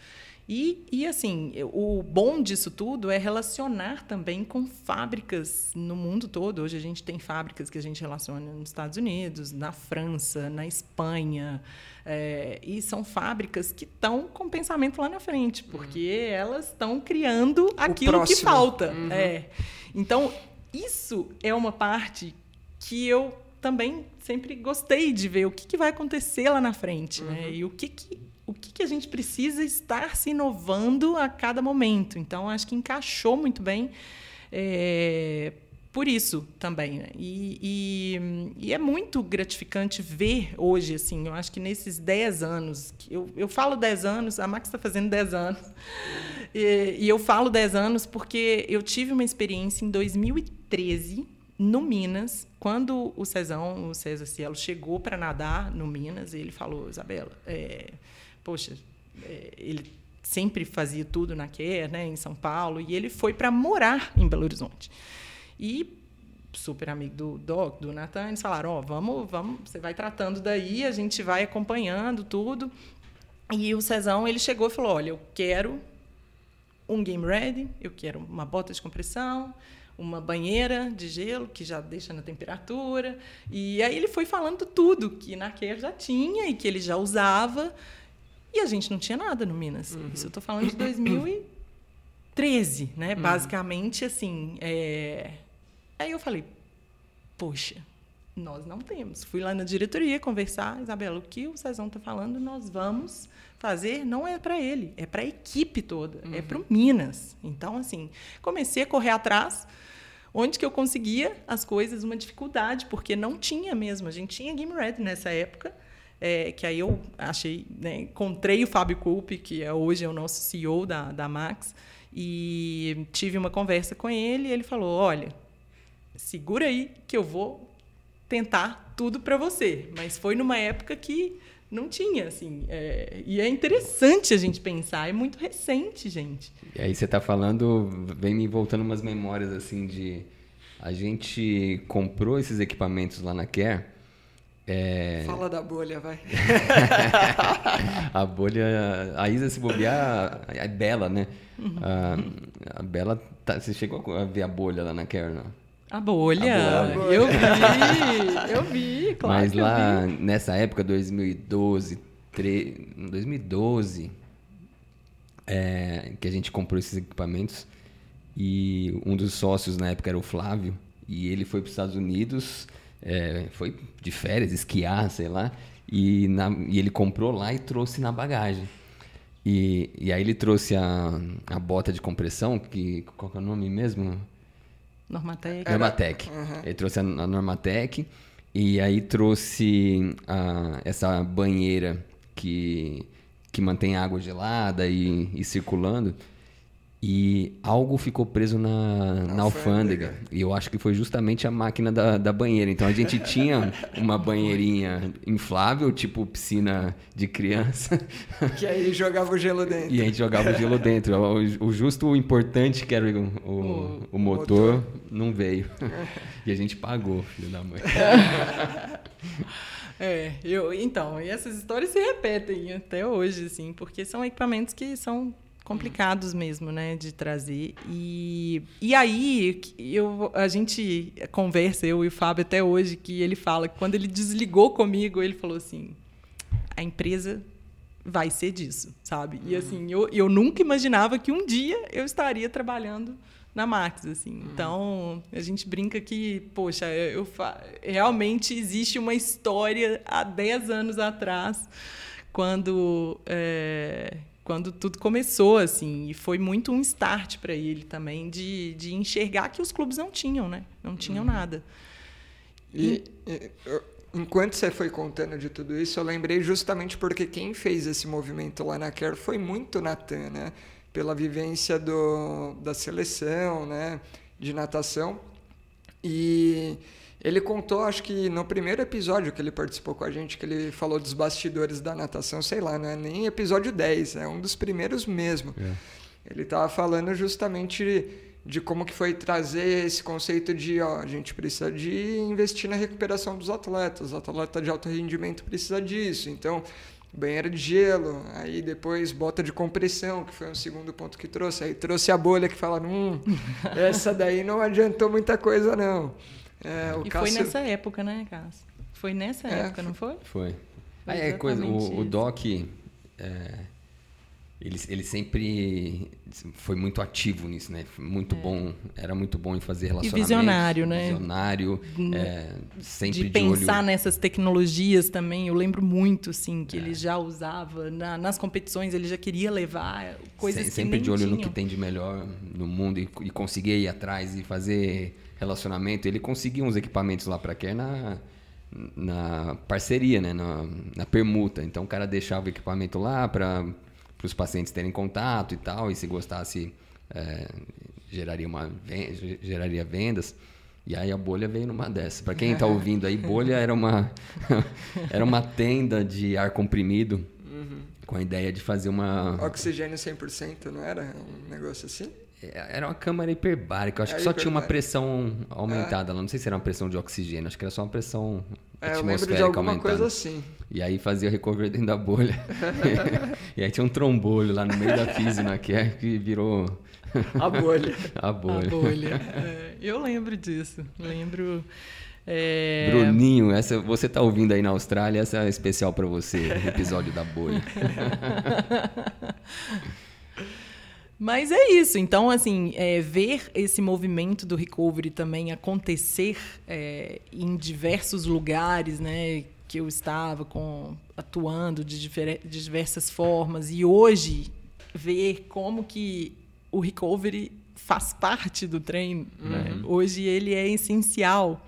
E, e assim, o bom disso tudo é relacionar também com fábricas no mundo todo. Hoje a gente tem fábricas que a gente relaciona nos Estados Unidos, na França, na Espanha. É, e são fábricas que estão com pensamento lá na frente, porque uhum. elas estão criando aquilo que falta. Uhum. É. Então, isso é uma parte que eu também sempre gostei de ver o que, que vai acontecer lá na frente, né? uhum. né? E o que, que o que, que, a gente precisa estar se inovando a cada momento. Então, acho que encaixou muito bem é, por isso também. Né? E, e, e, é muito gratificante ver hoje, assim, eu acho que nesses 10 anos, eu, eu falo 10 anos, a Max está fazendo 10 anos, e, e eu falo 10 anos porque eu tive uma experiência em 2013 no Minas, quando o Cezão, o César Cielo, chegou para nadar no Minas, ele falou, Isabela, é, poxa, é, ele sempre fazia tudo na Quer, né, em São Paulo, e ele foi para morar em Belo Horizonte. E super amigo do Doc, do Natan, eles falaram, ó, oh, vamos, vamos, você vai tratando daí, a gente vai acompanhando tudo. E o Cezão, ele chegou e falou, olha, eu quero um game ready, eu quero uma bota de compressão, uma banheira de gelo que já deixa na temperatura. E aí ele foi falando tudo que na Care já tinha e que ele já usava. E a gente não tinha nada no Minas. Uhum. Isso eu estou falando de 2013, né? Uhum. Basicamente, assim. É... Aí eu falei, poxa, nós não temos. Fui lá na diretoria conversar, Isabela, o que o Cezão está falando, nós vamos fazer, não é para ele, é para a equipe toda, é uhum. é para o Minas. Então, assim, comecei a correr atrás. Onde que eu conseguia as coisas, uma dificuldade, porque não tinha mesmo. A gente tinha Game Red nessa época, é, que aí eu achei, né, encontrei o Fábio Culpe, que é hoje é o nosso CEO da, da Max, e tive uma conversa com ele e ele falou: olha, segura aí que eu vou tentar tudo para você. Mas foi numa época que não tinha, assim. É, e é interessante a gente pensar, é muito recente, gente. E aí você está falando, vem me voltando umas memórias assim de. A gente comprou esses equipamentos lá na Care é... Fala da bolha, vai. a bolha. A Isa, se bobear, é bela, né? Uhum. A, a Bela. Tá, você chegou a ver a bolha lá na Kern? A bolha. a bolha. Eu vi, eu vi, claro. Mas lá, nessa época, 2012, 3, 2012, é, que a gente comprou esses equipamentos, e um dos sócios na época era o Flávio, e ele foi para os Estados Unidos é, foi de férias, esquiar, sei lá, e, na, e, ele comprou lá e trouxe na bagagem. E, e aí ele trouxe a, a bota de compressão, que qual é o nome mesmo? Normatec. Normatec. Uhum. Ele trouxe a, a Normatec e aí trouxe a, essa banheira que, que mantém água gelada e, e circulando. E algo ficou preso na, na, alfândega. E eu acho que foi justamente a máquina da, da banheira. Então a gente tinha uma banheirinha inflável, tipo piscina de criança. Que aí jogava o gelo dentro. E a gente jogava o gelo dentro. O, o justo, o importante, que era o, o, o motor, motor, não veio. E a gente pagou, filho da mãe. É, eu, então, e essas histórias se repetem até hoje, assim, porque são equipamentos que são complicados mesmo, né, de trazer. E, e aí, eu, a gente conversa, eu e o Fábio até hoje, que ele fala que quando ele desligou comigo, ele falou assim: a empresa vai ser disso, sabe? E assim, eu, eu nunca imaginava que um dia eu estaria trabalhando na Max, assim. Uhum. Então, a gente brinca que, poxa, eu, realmente existe uma história há 10 anos atrás, quando, é, quando tudo começou, assim. E foi muito um start para ele também, de, de enxergar que os clubes não tinham, né? Não tinham uhum. nada. E, e enquanto você foi contando de tudo isso, eu lembrei justamente porque quem fez esse movimento lá na Care foi muito Natan, né? pela vivência do, da seleção, né, de natação. E ele contou, acho que no primeiro episódio que ele participou com a gente, que ele falou dos bastidores da natação, sei lá, não é nem episódio 10, é um dos primeiros mesmo. É. Ele estava falando justamente de como que foi trazer esse conceito de, ó, a gente precisa de investir na recuperação dos atletas, o atleta de alto rendimento precisa disso. Então, banheira de gelo, aí depois bota de compressão, que foi um segundo ponto que trouxe, aí trouxe a bolha que fala, hum, essa daí não adiantou muita coisa não. É, e Cássio... foi nessa época, né, Cássio? Foi nessa é, época, não foi? Foi. foi é, coisa, o, o Doc, é, ele, ele sempre foi muito ativo nisso, né? Muito é. bom, era muito bom em fazer relacionamento. E visionário, né? Visionário, é, sempre de, de pensar olho... nessas tecnologias também. Eu lembro muito, assim, que é. ele já usava na, nas competições, ele já queria levar coisas Se, que sempre de olho tinham. no que tem de melhor no mundo e, e conseguir ir atrás e fazer relacionamento. Ele conseguia uns equipamentos lá para quer na na parceria, né, na, na permuta. Então o cara deixava o equipamento lá para para os pacientes terem contato e tal, e se gostasse, é, geraria, uma, geraria vendas. E aí a bolha veio numa dessas. Para quem está ouvindo aí, bolha era uma, era uma tenda de ar comprimido uhum. com a ideia de fazer uma... Oxigênio 100%, não era um negócio assim? É, era uma câmara hiperbárica. Acho que só tinha uma pressão aumentada. É. Não sei se era uma pressão de oxigênio. Acho que era só uma pressão é, atmosférica eu de alguma aumentando. coisa assim. E aí fazia recover dentro da bolha. e aí tinha um trombolho lá no meio da física que, é, que virou... A bolha. A bolha. A bolha. É, eu lembro disso. Lembro... É... Bruninho, essa, você está ouvindo aí na Austrália, essa é especial para você, episódio da bolha. Mas é isso. Então, assim, é, ver esse movimento do recovery também acontecer é, em diversos lugares, né? Que eu estava com, atuando de, difer de diversas formas. E hoje, ver como que o recovery faz parte do treino. Né? Uhum. Né? Hoje ele é essencial.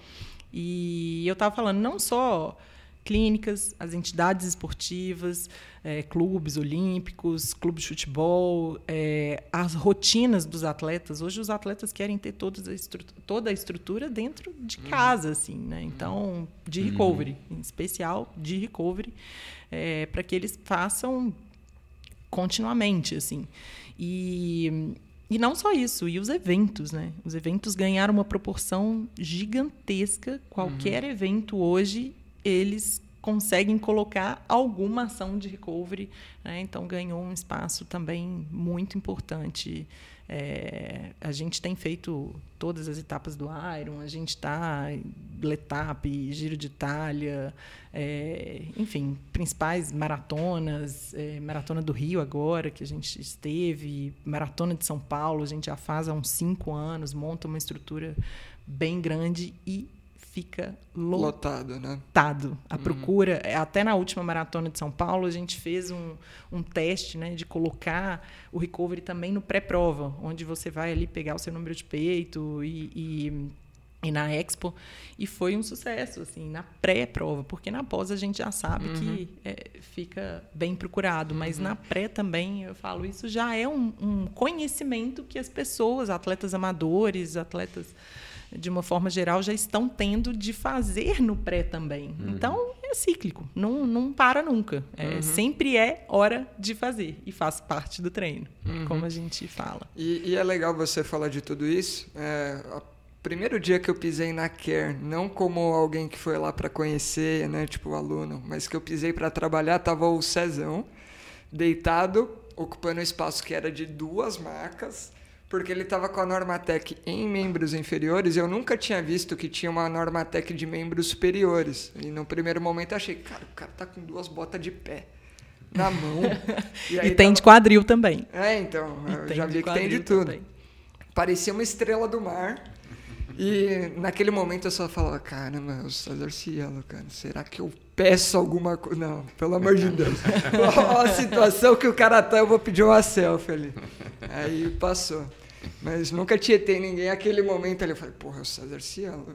E eu estava falando não só clínicas, as entidades esportivas, é, clubes olímpicos, clubes de futebol, é, as rotinas dos atletas. Hoje os atletas querem ter toda a estrutura, toda a estrutura dentro de uhum. casa, assim, né? Então, de uhum. recovery, em especial de recovery, é, para que eles façam continuamente, assim. E e não só isso, e os eventos, né? Os eventos ganharam uma proporção gigantesca. Qualquer uhum. evento hoje eles conseguem colocar alguma ação de recovery. Né? Então, ganhou um espaço também muito importante. É, a gente tem feito todas as etapas do Iron, a gente está Letap, Giro de Itália, é, enfim, principais maratonas, é, Maratona do Rio agora, que a gente esteve, Maratona de São Paulo, a gente já faz há uns cinco anos, monta uma estrutura bem grande e fica lotado, né? Lotado. A uhum. procura, até na última maratona de São Paulo, a gente fez um, um teste, né, de colocar o recovery também no pré-prova, onde você vai ali pegar o seu número de peito e, e, e na Expo, e foi um sucesso, assim, na pré-prova, porque na pós a gente já sabe uhum. que é, fica bem procurado, mas uhum. na pré também, eu falo, isso já é um, um conhecimento que as pessoas, atletas amadores, atletas de uma forma geral, já estão tendo de fazer no pré também. Uhum. Então, é cíclico, não, não para nunca. É, uhum. Sempre é hora de fazer e faz parte do treino, uhum. como a gente fala. E, e, é legal você falar de tudo isso. É, primeiro dia que eu pisei na Care, não como alguém que foi lá para conhecer, né, tipo aluno, mas que eu pisei para trabalhar, tava o Cezão deitado, ocupando um espaço que era de duas macas, porque ele estava com a Normatec em membros inferiores, eu nunca tinha visto que tinha uma Normatec de membros superiores. E no primeiro momento eu achei, cara, o cara tá com duas botas de pé na mão. E, e tem tava... de quadril também. É, então, e eu já vi que tem de tudo. Também. Parecia uma estrela do mar. E naquele momento eu só falava, caramba, o César Cielo, cara, será que eu peço alguma coisa? Não, pelo amor de Deus. Olha a situação que o cara tá, eu vou pedir uma selfie ali. Aí passou. Mas nunca tietei ninguém. Aquele momento ali eu falei, porra, é o César Cielo.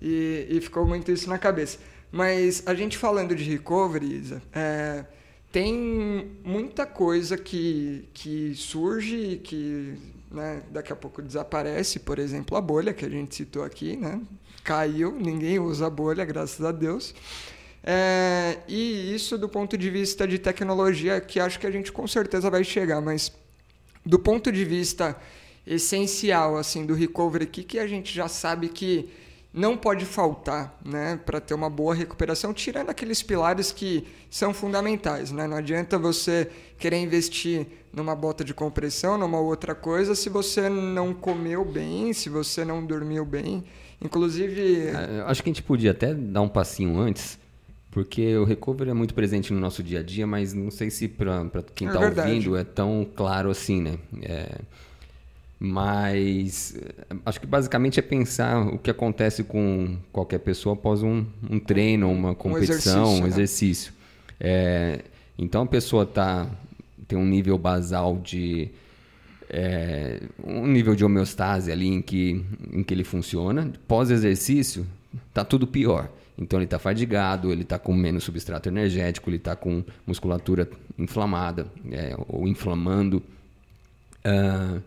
E, e ficou muito isso na cabeça. Mas a gente falando de recovery, Isa, é, tem muita coisa que, que surge que né, daqui a pouco desaparece, por exemplo, a bolha que a gente citou aqui, né? Caiu, ninguém usa a bolha, graças a Deus. É, e isso do ponto de vista de tecnologia, que acho que a gente com certeza vai chegar, mas do ponto de vista essencial assim do recovery aqui, que a gente já sabe que não pode faltar né, para ter uma boa recuperação, tirando aqueles pilares que são fundamentais. Né? Não adianta você querer investir numa bota de compressão, numa outra coisa, se você não comeu bem, se você não dormiu bem. Inclusive. É, acho que a gente podia até dar um passinho antes, porque o recovery é muito presente no nosso dia a dia, mas não sei se para quem está é ouvindo é tão claro assim, né? É mas acho que basicamente é pensar o que acontece com qualquer pessoa após um, um treino, uma competição, um exercício. Um exercício. Né? É, então a pessoa tá, tem um nível basal de. É, um nível de homeostase ali em que, em que ele funciona. Pós-exercício, tá tudo pior. Então ele está fadigado, ele está com menos substrato energético, ele está com musculatura inflamada é, ou inflamando. Uh,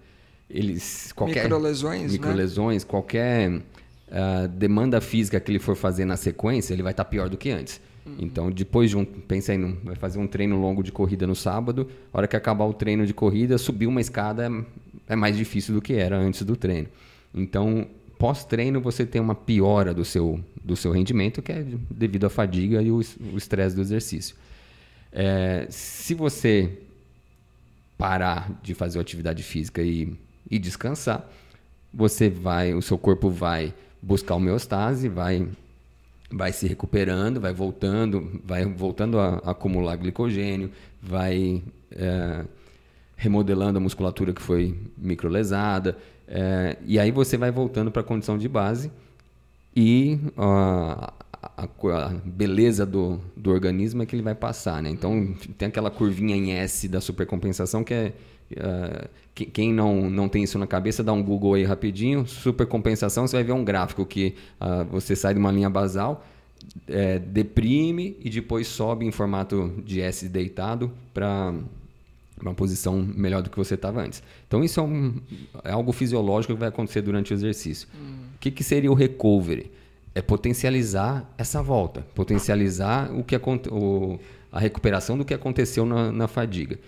eles qualquer microlesões, microlesões, né? qualquer uh, demanda física que ele for fazer na sequência, ele vai estar tá pior do que antes. Uhum. Então, depois de um, pensa aí, vai fazer um treino longo de corrida no sábado, a hora que acabar o treino de corrida, subir uma escada é, é mais difícil do que era antes do treino. Então, pós-treino você tem uma piora do seu do seu rendimento, que é devido à fadiga e o estresse do exercício. É, se você parar de fazer atividade física e e descansar, você vai, o seu corpo vai buscar homeostase, vai vai se recuperando, vai voltando, vai voltando a, a acumular glicogênio, vai é, remodelando a musculatura que foi microlesada, é, e aí você vai voltando para a condição de base e a, a, a, beleza do, do organismo é que ele vai passar, né? Então tem aquela curvinha em S da supercompensação que é Uh, quem não, não tem isso na cabeça, dá um Google aí rapidinho. Supercompensação, você vai ver um gráfico que uh, você sai de uma linha basal, é, deprime e depois sobe em formato de S deitado para uma posição melhor do que você estava antes. Então, isso é, um, é, algo fisiológico que vai acontecer durante o exercício. Hum. O que, que seria o recovery? É potencializar essa volta, potencializar o que o, a recuperação do que aconteceu na, na fadiga.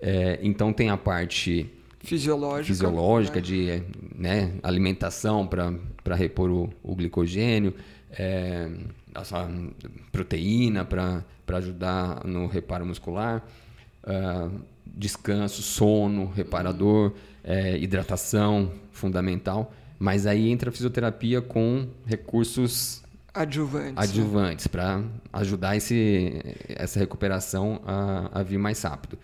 É, então tem a parte fisiológica, fisiológica né? de né, alimentação para repor o, o glicogênio, é, a proteína para ajudar no reparo muscular, uh, descanso, sono reparador, é, hidratação fundamental. Mas aí entra a fisioterapia com recursos adjuvantes, né? adjuvantes né? para ajudar esse, essa recuperação a, a vir mais rápido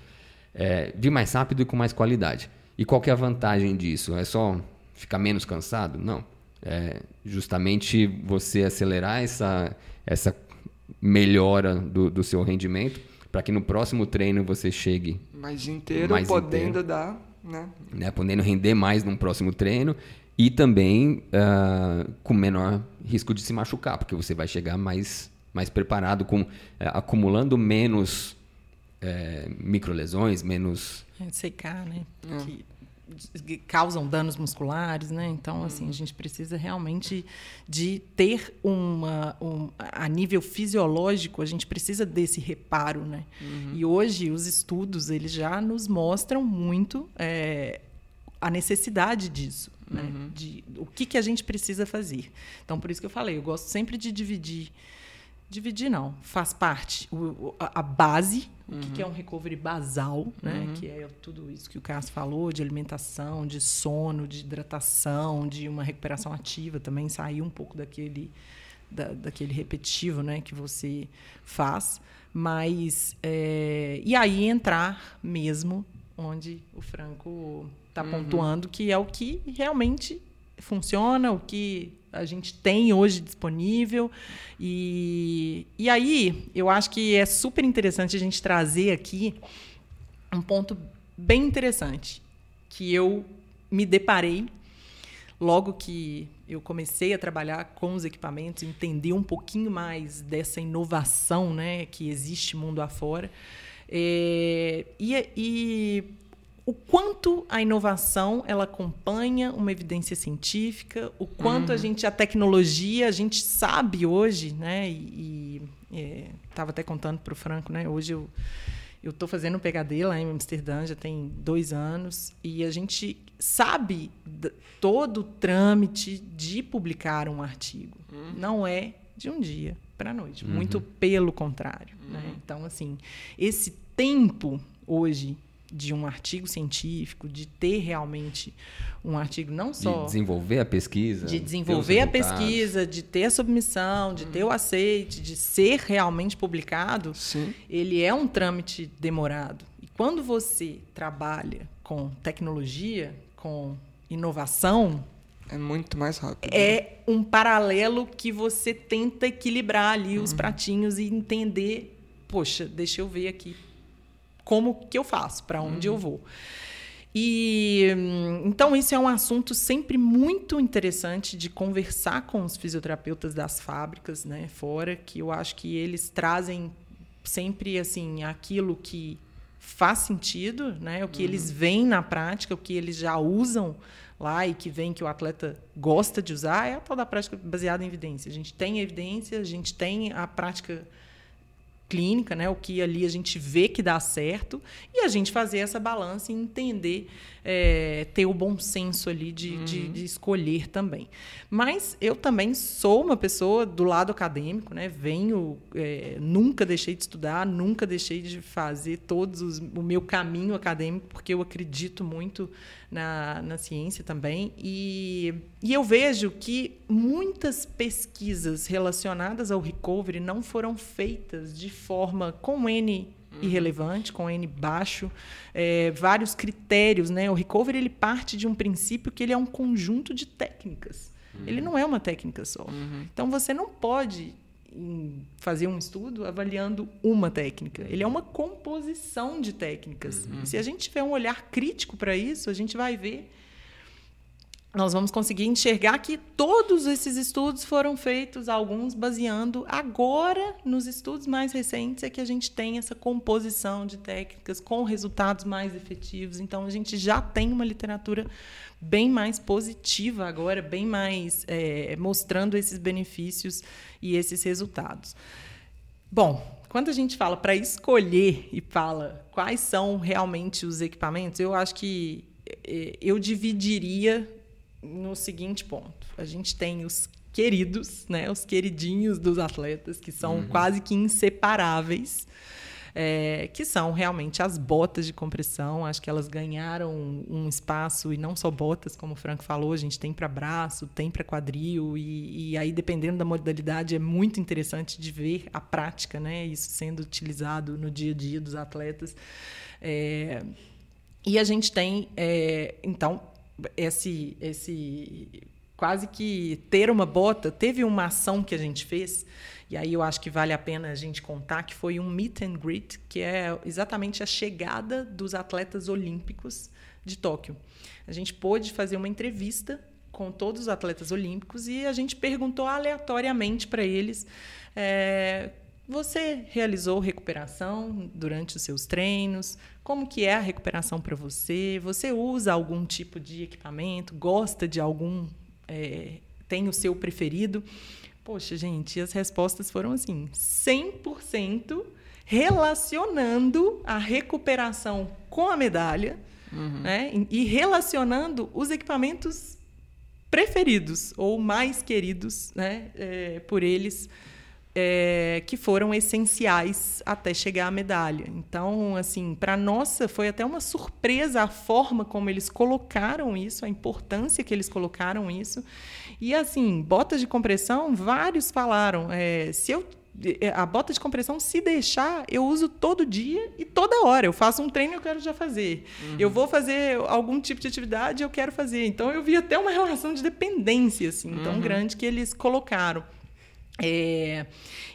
é, vir mais rápido e com mais qualidade. E qual que é a vantagem disso? É só ficar menos cansado? Não. É justamente você acelerar essa, essa melhora do, do seu rendimento para que no próximo treino você chegue mais inteiro, mais podendo inteiro, dar, né? né? Podendo render mais num próximo treino e também uh, com menor risco de se machucar, porque você vai chegar mais, mais preparado, com, uh, acumulando menos é, microlesões, menos. É, secar, né? Que causam danos musculares, né? Então, assim, a gente precisa realmente de ter uma, um, a nível fisiológico, a gente precisa desse reparo, né? Uhum. E hoje os estudos eles já nos mostram muito é, a necessidade disso, né? uhum. de o que, que a gente precisa fazer. Então, por isso que eu falei, eu gosto sempre de dividir. Dividir não, faz parte o, a, base, uhum. o que, é um recovery basal, né? Uhum. Que é tudo isso que o Carlos falou, de alimentação, de sono, de hidratação, de uma recuperação ativa também, sair um pouco daquele, da, daquele repetitivo né? que você faz. Mas. É, e aí entrar mesmo onde o Franco está uhum. pontuando, que é o que realmente funciona, o que a gente tem hoje disponível. E, e aí, eu acho que é super interessante a gente trazer aqui um ponto bem interessante que eu me deparei logo que eu comecei a trabalhar com os equipamentos, entender um pouquinho mais dessa inovação né, que existe mundo afora. É, e, e o quanto a inovação ela acompanha uma evidência científica, o quanto uhum. a gente a tecnologia a gente sabe hoje, né? E estava é, até contando para o Franco, né? Hoje eu eu estou fazendo um PhD lá em Amsterdã já tem dois anos e a gente sabe todo o trâmite de publicar um artigo. Uhum. Não é de um dia para a noite, uhum. muito pelo contrário. Né? Uhum. Então, assim, esse tempo hoje de um artigo científico, de ter realmente um artigo não só de desenvolver a pesquisa, de desenvolver a pesquisa, de ter a submissão, de ter o aceite, de ser realmente publicado, Sim. ele é um trâmite demorado. E quando você trabalha com tecnologia, com inovação, é muito mais rápido. É um paralelo que você tenta equilibrar ali os uhum. pratinhos e entender, poxa, deixa eu ver aqui como que eu faço, para onde uhum. eu vou. E então isso é um assunto sempre muito interessante de conversar com os fisioterapeutas das fábricas, né, fora, que eu acho que eles trazem sempre assim aquilo que faz sentido, né, o que uhum. eles veem na prática, o que eles já usam lá e que vem que o atleta gosta de usar é a tal da prática baseada em evidência. A gente tem evidência, a gente tem a prática clínica, né, o que ali a gente vê que dá certo, e a gente fazer essa balança e entender, é, ter o bom senso ali de, uhum. de, de, escolher também. Mas eu também sou uma pessoa do lado acadêmico, né, venho, é, nunca deixei de estudar, nunca deixei de fazer todos os, o meu caminho acadêmico, porque eu acredito muito na, na ciência também. E, e eu vejo que muitas pesquisas relacionadas ao recovery não foram feitas de forma com N uhum. irrelevante, com N baixo, é, vários critérios. Né? O recovery ele parte de um princípio que ele é um conjunto de técnicas. Uhum. Ele não é uma técnica só. Uhum. Então você não pode em fazer um estudo avaliando uma técnica. Ele é uma composição de técnicas. Uhum. Se a gente tiver um olhar crítico para isso, a gente vai ver nós vamos conseguir enxergar que todos esses estudos foram feitos, alguns baseando agora nos estudos mais recentes é que a gente tem essa composição de técnicas com resultados mais efetivos. Então a gente já tem uma literatura bem mais positiva agora, bem mais é, mostrando esses benefícios e esses resultados. Bom, quando a gente fala para escolher e fala quais são realmente os equipamentos, eu acho que é, eu dividiria no seguinte ponto: a gente tem os queridos, né, os queridinhos dos atletas, que são uhum. quase que inseparáveis. É, que são realmente as botas de compressão. Acho que elas ganharam um espaço, e não só botas, como o Franco falou, a gente tem para braço, tem para quadril, e, e, aí, dependendo da modalidade, é muito interessante de ver a prática, né? isso sendo utilizado no dia a dia dos atletas. É, e a gente tem, é, então, esse, esse quase que ter uma bota. Teve uma ação que a gente fez, e aí eu acho que vale a pena a gente contar, que foi um meet and greet, que é exatamente a chegada dos atletas olímpicos de Tóquio. A gente pôde fazer uma entrevista com todos os atletas olímpicos e a gente perguntou aleatoriamente para eles é, você realizou recuperação durante os seus treinos? Como que é a recuperação para você? Você usa algum tipo de equipamento? Gosta de algum? É, tem o seu preferido? Poxa, gente, as respostas foram assim: 100% relacionando a recuperação com a medalha uhum. né? e relacionando os equipamentos preferidos ou mais queridos né? É, por eles é, que foram essenciais até chegar à medalha. Então, assim, para nossa foi até uma surpresa a forma como eles colocaram isso, a importância que eles colocaram isso. E assim, botas de compressão, vários falaram, é, se eu é, a bota de compressão, se deixar, eu uso todo dia e toda hora. Eu faço um treino, eu quero já fazer. Uhum. Eu vou fazer algum tipo de atividade, eu quero fazer. Então, eu vi até uma relação de dependência assim, uhum. tão grande que eles colocaram. É,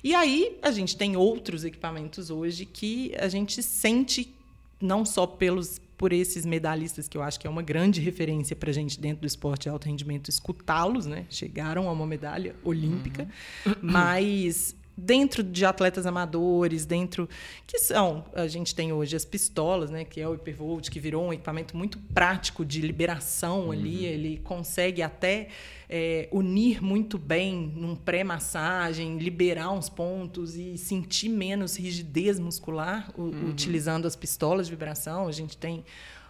e aí a gente tem outros equipamentos hoje que a gente sente não só pelos por esses medalhistas que eu acho que é uma grande referência para a gente dentro do esporte de alto rendimento escutá-los, né? Chegaram a uma medalha olímpica, uhum. mas dentro de atletas amadores, dentro que são a gente tem hoje as pistolas, né, que é o hipervolt, que virou um equipamento muito prático de liberação uhum. ali, ele consegue até é, unir muito bem num pré-massagem, liberar uns pontos e sentir menos rigidez muscular uhum. utilizando as pistolas de vibração. A gente tem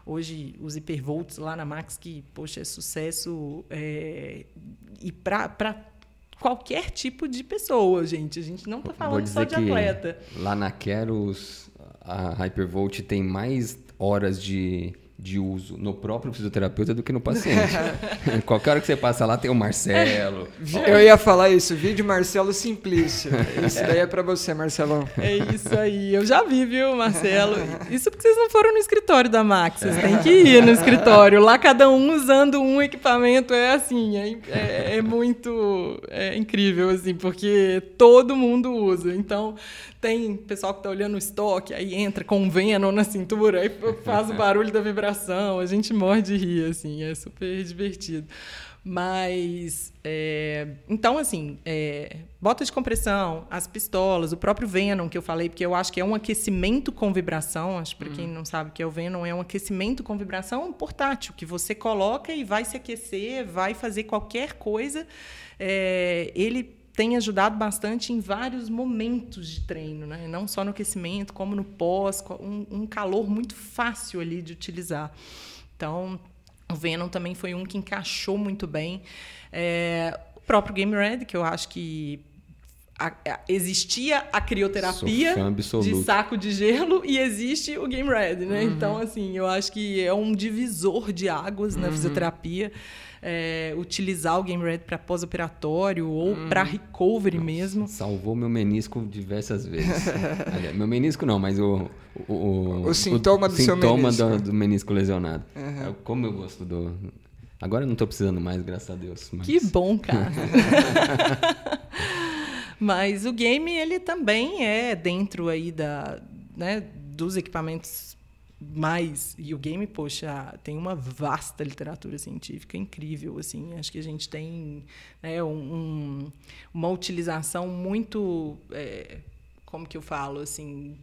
hoje os hipervolts lá na Max que poxa é sucesso é, e para qualquer tipo de pessoa, gente. A gente não está falando só de atleta. Lá na Keros, a Hypervolt tem mais horas de de uso no próprio fisioterapeuta do que no paciente. Qualquer hora que você passa lá tem o Marcelo. Eu ia falar isso, vídeo Marcelo Simplício. Isso daí é para você, Marcelão. É isso aí. Eu já vi, viu, Marcelo? Isso porque vocês não foram no escritório da Max. Vocês têm que ir no escritório. Lá cada um usando um equipamento é assim, é, é, é muito é incrível assim, porque todo mundo usa. Então, tem pessoal que está olhando o estoque, aí entra com um Venom na cintura, aí faz o barulho da vibração, a gente morre de rir, assim, é super divertido. Mas, é, então, assim, é, bota de compressão, as pistolas, o próprio Venom que eu falei, porque eu acho que é um aquecimento com vibração. Acho para quem uhum. não sabe o que é o Venom, é um aquecimento com vibração portátil, que você coloca e vai se aquecer, vai fazer qualquer coisa. É, ele tem ajudado bastante em vários momentos de treino, né? não só no aquecimento, como no pós, um, um calor muito fácil ali de utilizar. Então, o Venom também foi um que encaixou muito bem. É, o próprio Game Red, que eu acho que a, a, existia a crioterapia de saco de gelo e existe o Game Red, né? Uhum. Então, assim, eu acho que é um divisor de águas uhum. na fisioterapia é, utilizar o Game Red para pós-operatório ou hum. para recovery Nossa, mesmo. Salvou meu menisco diversas vezes. Aliás, meu menisco não, mas o. O, o, o sintoma o do sintoma seu menisco. Do, do menisco lesionado. Uhum. Como eu gosto do. Agora eu não estou precisando mais, graças a Deus. Mas... Que bom, cara. mas o game, ele também é dentro aí da, né, dos equipamentos mais e o game poxa tem uma vasta literatura científica incrível assim acho que a gente tem né, um, uma utilização muito é, como que eu falo assim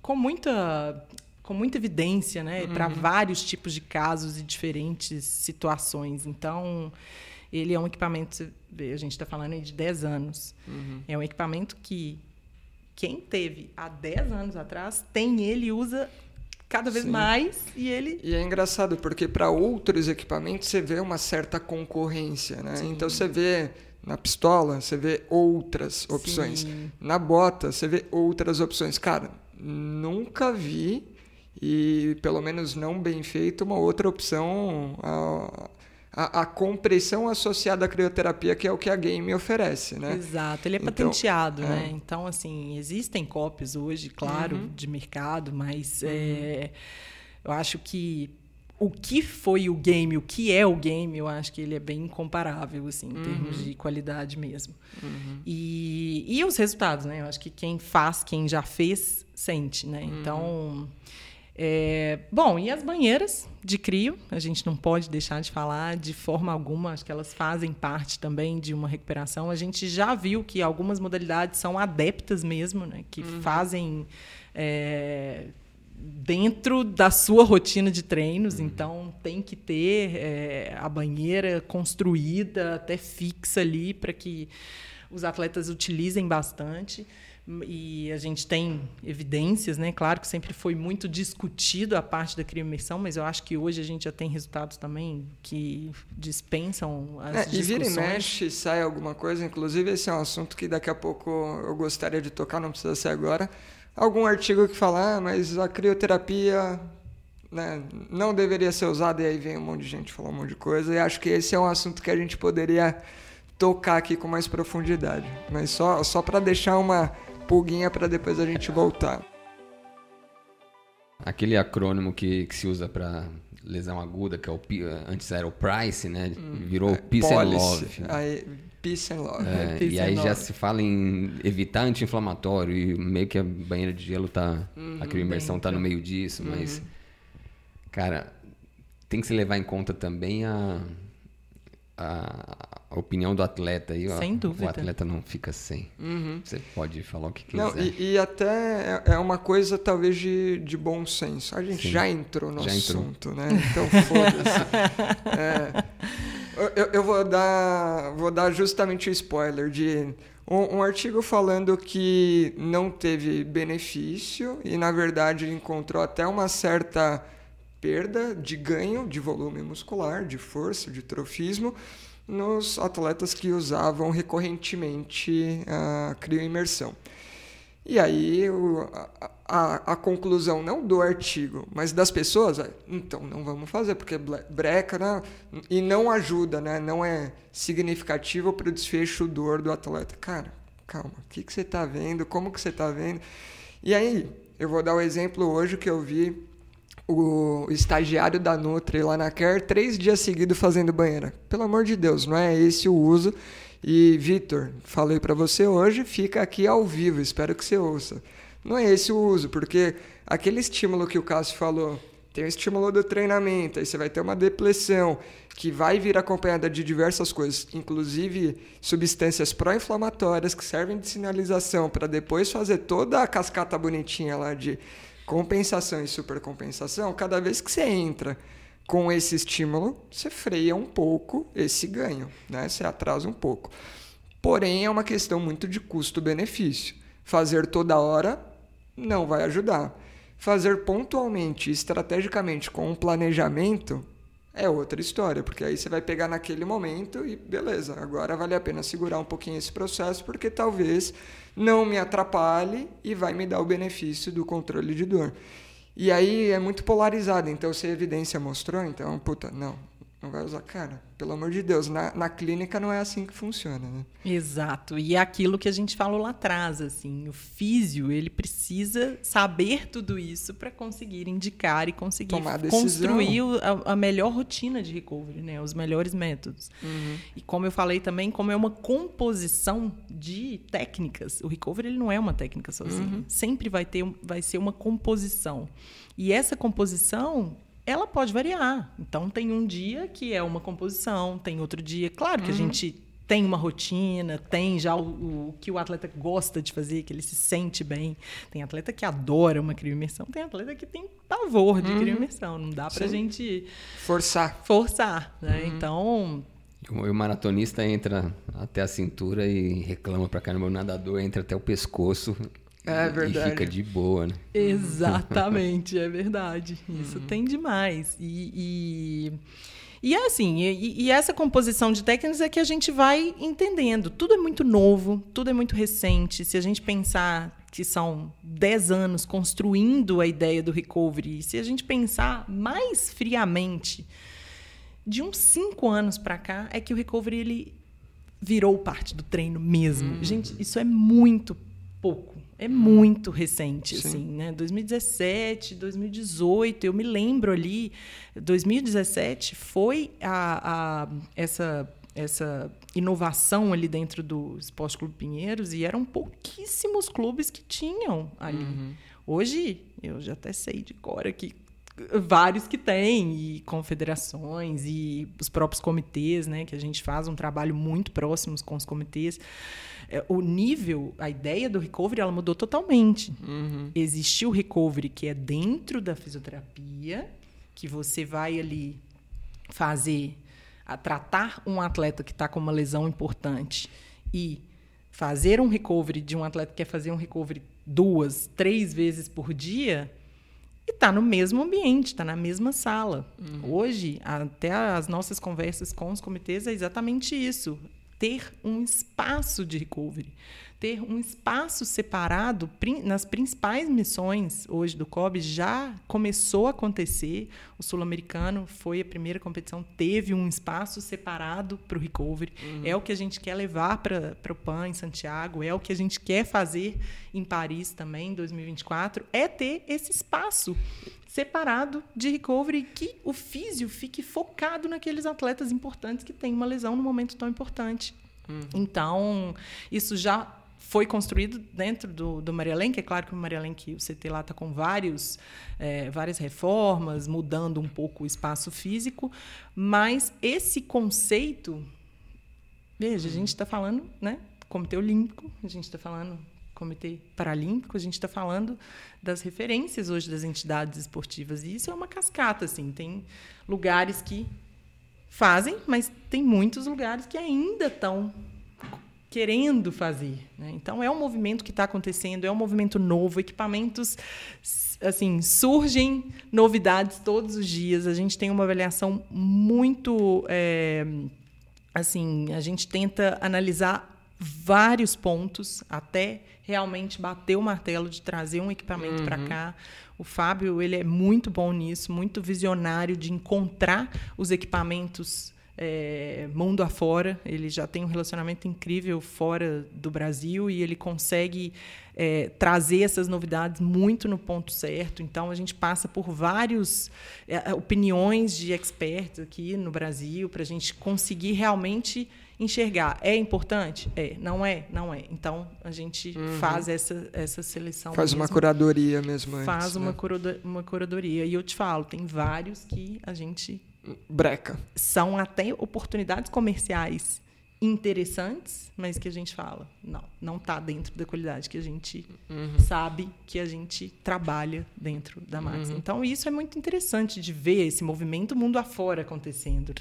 com muita com muita evidência né uhum. para vários tipos de casos e diferentes situações então ele é um equipamento a gente está falando de 10 anos uhum. é um equipamento que quem teve há 10 anos atrás tem ele e usa cada vez Sim. mais e ele e é engraçado porque para outros equipamentos você vê uma certa concorrência né Sim. então você vê na pistola você vê outras opções Sim. na bota você vê outras opções cara nunca vi e pelo menos não bem feito uma outra opção a, a, compressão associada à crioterapia, que é o que a game oferece, né? Exato, ele é então, patenteado, né? é. né? Então, assim, existem cópias hoje, claro, uhum. de mercado, mas uhum. é, eu acho que o que foi o game, o que é o game, eu acho que ele é bem incomparável, assim, em uhum. termos de qualidade mesmo. Uhum. E, e os resultados, né? Eu acho que quem faz, quem já fez, sente, né? Uhum. Então é, bom, e as banheiras de crio, a gente não pode deixar de falar de forma alguma, acho que elas fazem parte também de uma recuperação. A gente já viu que algumas modalidades são adeptas mesmo, né, que uhum. fazem é, dentro da sua rotina de treinos, uhum. então tem que ter é, a banheira construída, até fixa ali, para que os atletas utilizem bastante e a gente tem evidências, né? Claro que sempre foi muito discutido a parte da crioimersão, mas eu acho que hoje a gente já tem resultados também que dispensam as é, discussões. E vira e mexe, sai alguma coisa. Inclusive, esse é um assunto que daqui a pouco eu gostaria de tocar, não precisa ser agora. Algum artigo que fala, ah, mas a crioterapia né, não deveria ser usada, e aí vem um monte de gente falar um monte de coisa. E acho que esse é um assunto que a gente poderia tocar aqui com mais profundidade. Mas só, só para deixar uma pulguinha para depois a gente voltar. Aquele acrônimo que, que se usa para lesão aguda, que é o antes era o Price, né? Hum, Virou é, Peace and Love. Aí, peace and Love. É, peace e aí já se fala em evitar anti-inflamatório e meio que a banheira de gelo tá, uhum, a crioimersão tá no meio disso, uhum. mas cara, tem que se levar em conta também a, a a opinião do atleta aí, sem ó, dúvida. o atleta não fica sem. Uhum. Você pode falar o que quiser. Não, e, e, até é, é uma coisa talvez de, de bom senso. A gente Sim. já entrou no já assunto, entrou. né? Então foda-se. é, eu, eu, vou dar vou dar justamente o spoiler de um, um, artigo falando que não teve benefício e na verdade encontrou até uma certa perda de ganho de volume muscular, de força, de trofismo nos atletas que usavam recorrentemente a crioimersão. E aí o, a, a, a, conclusão não do artigo, mas das pessoas, é, então não vamos fazer, porque breca né? e não ajuda, né? não é significativo para o desfecho dor do atleta. Cara, calma, o que, que você está vendo? Como que você está vendo? E aí, eu vou dar o um exemplo hoje que eu vi o estagiário da Nutri lá na Care três dias seguidos fazendo banheira. Pelo amor de Deus, não é esse o uso. E, Vitor, falei para você hoje, fica aqui ao vivo, espero que você ouça. Não é esse o uso, porque aquele estímulo que o Cássio falou, tem o estímulo do treinamento, aí você vai ter uma depressão, que vai vir acompanhada de diversas coisas, inclusive substâncias pró-inflamatórias que servem de sinalização para depois fazer toda a cascata bonitinha lá de compensação e supercompensação, cada vez que você entra com esse estímulo, você freia um pouco esse ganho, né? Você atrasa um pouco. Porém, é uma questão muito de custo-benefício. Fazer toda hora não vai ajudar. Fazer pontualmente, estrategicamente, com um planejamento, é outra história, porque aí você vai pegar naquele momento e beleza, agora vale a pena segurar um pouquinho esse processo, porque talvez não me atrapalhe e vai me dar o benefício do controle de dor. E aí é muito polarizado, então se a evidência mostrou, então, puta, não, não vai usar. Cara, pelo amor de Deus, na, na clínica não é assim que funciona, né? Exato. E é aquilo que a gente falou lá atrás, assim, o físio, ele precisa saber tudo isso para conseguir indicar e conseguir construir a, a, melhor rotina de recovery, né? Os melhores métodos. Uhum. E como eu falei também, como é uma composição de técnicas. O recovery ele não é uma técnica sozinha. Uhum. Sempre vai ter vai ser uma composição. E essa composição ela pode variar. Então, tem um dia que é uma composição, tem outro dia. Claro que uhum. a gente tem uma rotina, tem já o, o, que o atleta gosta de fazer, que ele se sente bem. Tem atleta que adora uma crioimersão, tem atleta que tem pavor de uhum. crioimersão. Não dá pra Sim. gente forçar. Forçar, né? Uhum. Então, o maratonista entra até a cintura e reclama pra caramba. O nadador entra até o pescoço é verdade. E fica de boa, né? Exatamente, é verdade. Isso uhum. tem demais. E, e, e é assim, e, e, essa composição de técnicas é que a gente vai entendendo. Tudo é muito novo, tudo é muito recente. Se a gente pensar que são 10 anos construindo a ideia do recovery, se a gente pensar mais friamente, de uns 5 anos para cá, é que o recovery ele virou parte do treino mesmo. Uhum. Gente, isso é muito pouco é muito recente, Sim. assim, né? 2017, 2018, eu me lembro ali, 2017 foi a, a, essa, essa inovação ali dentro do Esporte Clube Pinheiros e eram pouquíssimos clubes que tinham ali. Uhum. Hoje, eu já até sei de cor aqui vários que têm e confederações e os próprios comitês, né, que a gente faz um trabalho muito próximos com os comitês. É, o nível, a ideia do recovery, ela mudou totalmente. Uhum. Existe o recovery que é dentro da fisioterapia, que você vai ali fazer, a tratar um atleta que está com uma lesão importante e fazer um recovery de um atleta que quer fazer um recovery duas, três vezes por dia e está no mesmo ambiente, está na mesma sala. Uhum. Hoje, até as nossas conversas com os comitês é exatamente isso. Ter um espaço de recovery ter um espaço separado nas principais missões hoje do COB já começou a acontecer. O sul-americano foi a primeira competição, teve um espaço separado para o recovery. Uhum. É o que a gente quer levar para o PAN em Santiago, é o que a gente quer fazer em Paris também, em 2024, é ter esse espaço separado de recovery que o físio fique focado naqueles atletas importantes que têm uma lesão no momento tão importante. Uhum. Então, isso já foi construído dentro do, do Maria Lenk. É claro que o Maria Lenk, o CT lá está com vários, é, várias reformas, mudando um pouco o espaço físico, mas esse conceito, veja, a gente está falando, né? Comitê Olímpico, a gente está falando Comitê Paralímpico, a gente está falando das referências hoje das entidades esportivas. E isso é uma cascata, assim. Tem lugares que fazem, mas tem muitos lugares que ainda estão querendo fazer. Né? Então é um movimento que está acontecendo, é um movimento novo, equipamentos assim surgem novidades todos os dias. A gente tem uma avaliação muito é, assim, a gente tenta analisar vários pontos até realmente bater o martelo de trazer um equipamento uhum. para cá. O Fábio ele é muito bom nisso, muito visionário de encontrar os equipamentos é, mundo afora. Ele já tem um relacionamento incrível fora do Brasil e ele consegue é, trazer essas novidades muito no ponto certo. Então, a gente passa por várias é, opiniões de experts aqui no Brasil para a gente conseguir realmente enxergar. É importante? É. Não é? Não é. Então, a gente uhum. faz essa, essa seleção. Faz mesmo. uma curadoria mesmo Faz antes, uma, né? uma curadoria. E eu te falo, tem vários que a gente breca. São até oportunidades comerciais interessantes, mas que a gente fala, não, não está dentro da qualidade que a gente uhum. sabe que a gente trabalha dentro da Max. Uhum. Então, isso é muito interessante de ver esse movimento mundo afora acontecendo.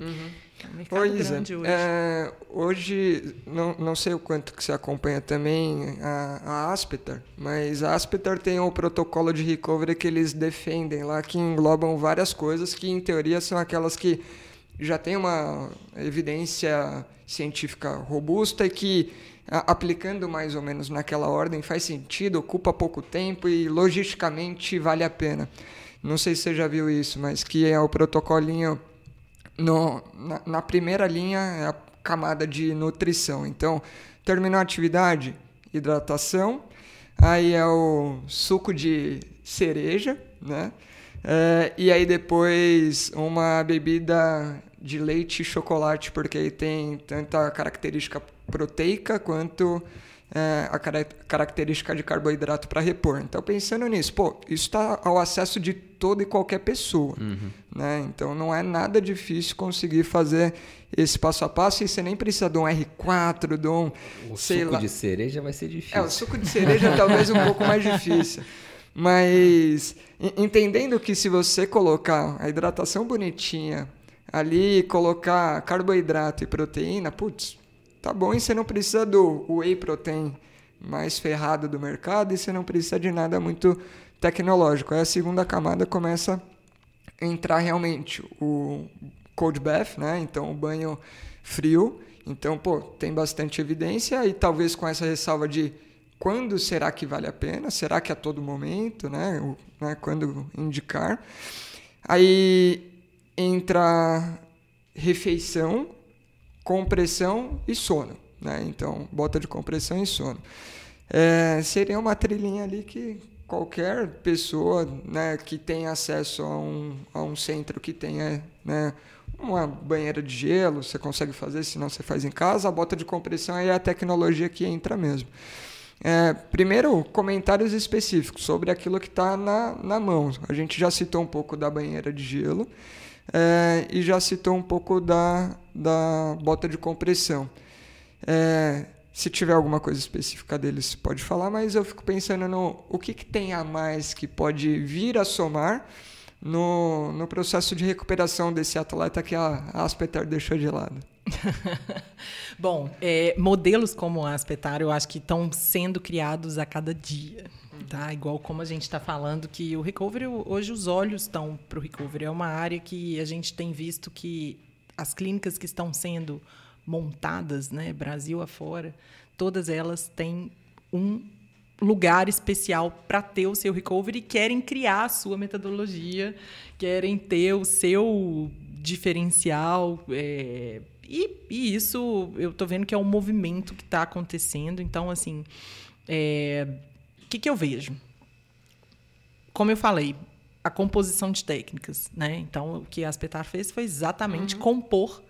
Uhum. É um mercado Oi, grande hoje. É, hoje, não, não sei o quanto que você acompanha também a, a Aspetar, mas a Aspetar tem um protocolo de recovery que eles defendem lá, que englobam várias coisas que, em teoria, são aquelas que já tem uma evidência científica robusta e que, aplicando mais ou menos naquela ordem, faz sentido, ocupa pouco tempo e logisticamente vale a pena. Não sei se você já viu isso, mas que é o protocolinho no, na, na, primeira linha é a camada de nutrição. Então, terminou a atividade, hidratação, aí é o suco de cereja, né? É, e aí depois uma bebida de leite e chocolate, porque aí tem tanta característica proteica quanto é, a característica de carboidrato para repor. Então, pensando nisso, pô, isso está ao acesso de toda e qualquer pessoa. Uhum. Né? Então, não é nada difícil conseguir fazer esse passo a passo e você nem precisa de um R4, de um. O suco lá. de cereja vai ser difícil. É, o suco de cereja talvez um pouco mais difícil. Mas entendendo que se você colocar a hidratação bonitinha ali, colocar carboidrato e proteína, putz, tá bom, e você não precisa do whey protein mais ferrado do mercado e você não precisa de nada muito tecnológico. Aí a segunda camada começa a entrar realmente o cold bath, né? Então o banho frio. Então, pô, tem bastante evidência e talvez com essa ressalva de quando será que vale a pena? Será que a todo momento, né? O, né? Quando indicar. Aí entra refeição, compressão e sono. Né? Então, bota de compressão e sono. É, seria uma trilhinha ali que qualquer pessoa né, que tenha acesso a um, a um centro que tenha né, uma banheira de gelo, você consegue fazer, senão você faz em casa. A bota de compressão é a tecnologia que entra mesmo. É, primeiro, comentários específicos sobre aquilo que está na, na mão. A gente já citou um pouco da banheira de gelo é, e já citou um pouco da, da bota de compressão. É, se tiver alguma coisa específica deles, pode falar, mas eu fico pensando no o que, que tem a mais que pode vir a somar no, no processo de recuperação desse atleta que a Aspetar deixou de lado. Bom, é, modelos como a Aspetar, eu acho que estão sendo criados a cada dia. Tá? Igual como a gente está falando que o recovery, hoje os olhos estão para o recovery. É uma área que a gente tem visto que as clínicas que estão sendo montadas, né, Brasil afora, todas elas têm um lugar especial para ter o seu recovery e querem criar a sua metodologia, querem ter o seu diferencial. É, e, e, isso eu estou vendo que é um movimento que está acontecendo. Então, assim, é, que, que eu vejo? Como eu falei, a composição de técnicas. Né? Então, o que a Aspetar fez foi exatamente uhum. compor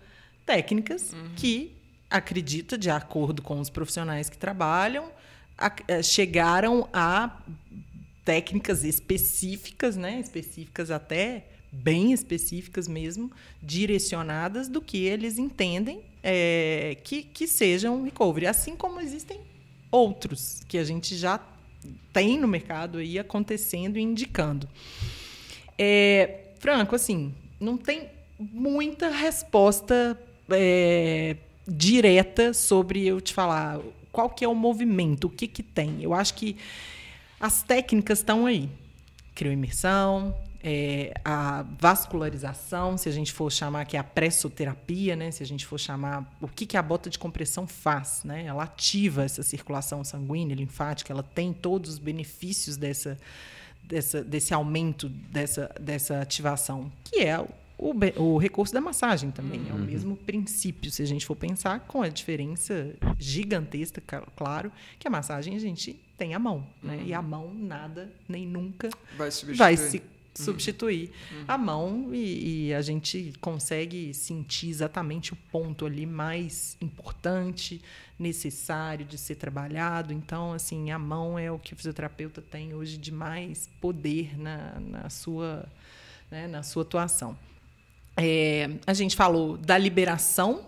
técnicas uhum. que acredita, de acordo com os profissionais que trabalham, a, a, eh, chegaram a técnicas específicas, né? específicas até bem específicas mesmo, direcionadas do que eles entendem é, que, que sejam recovery. Assim como existem outros que a gente já tem no mercado aí acontecendo e indicando. É, Franco, assim, não tem muita resposta é, direta sobre eu te falar qual que é o movimento, o que que tem. Eu acho que as técnicas estão aí. Crioimersão, é, a vascularização, se a gente for chamar que é a pressoterapia, né? se a gente for chamar o que, que a bota de compressão faz. Né? Ela ativa essa circulação sanguínea, linfática, ela tem todos os benefícios dessa, dessa, desse aumento dessa, dessa ativação, que é o, o recurso da massagem também. Uhum. É o uhum. mesmo princípio, se a gente for pensar, com a diferença gigantesca, claro, que a massagem a gente tem a mão. Né? Uhum. E a mão nada, nem nunca vai, vai se substituir uhum. a mão e, e, a gente consegue sentir exatamente o ponto ali mais importante, necessário de ser trabalhado. Então, assim, a mão é o que o fisioterapeuta tem hoje de mais poder na, na, sua, né, na sua atuação. É, a gente falou da liberação,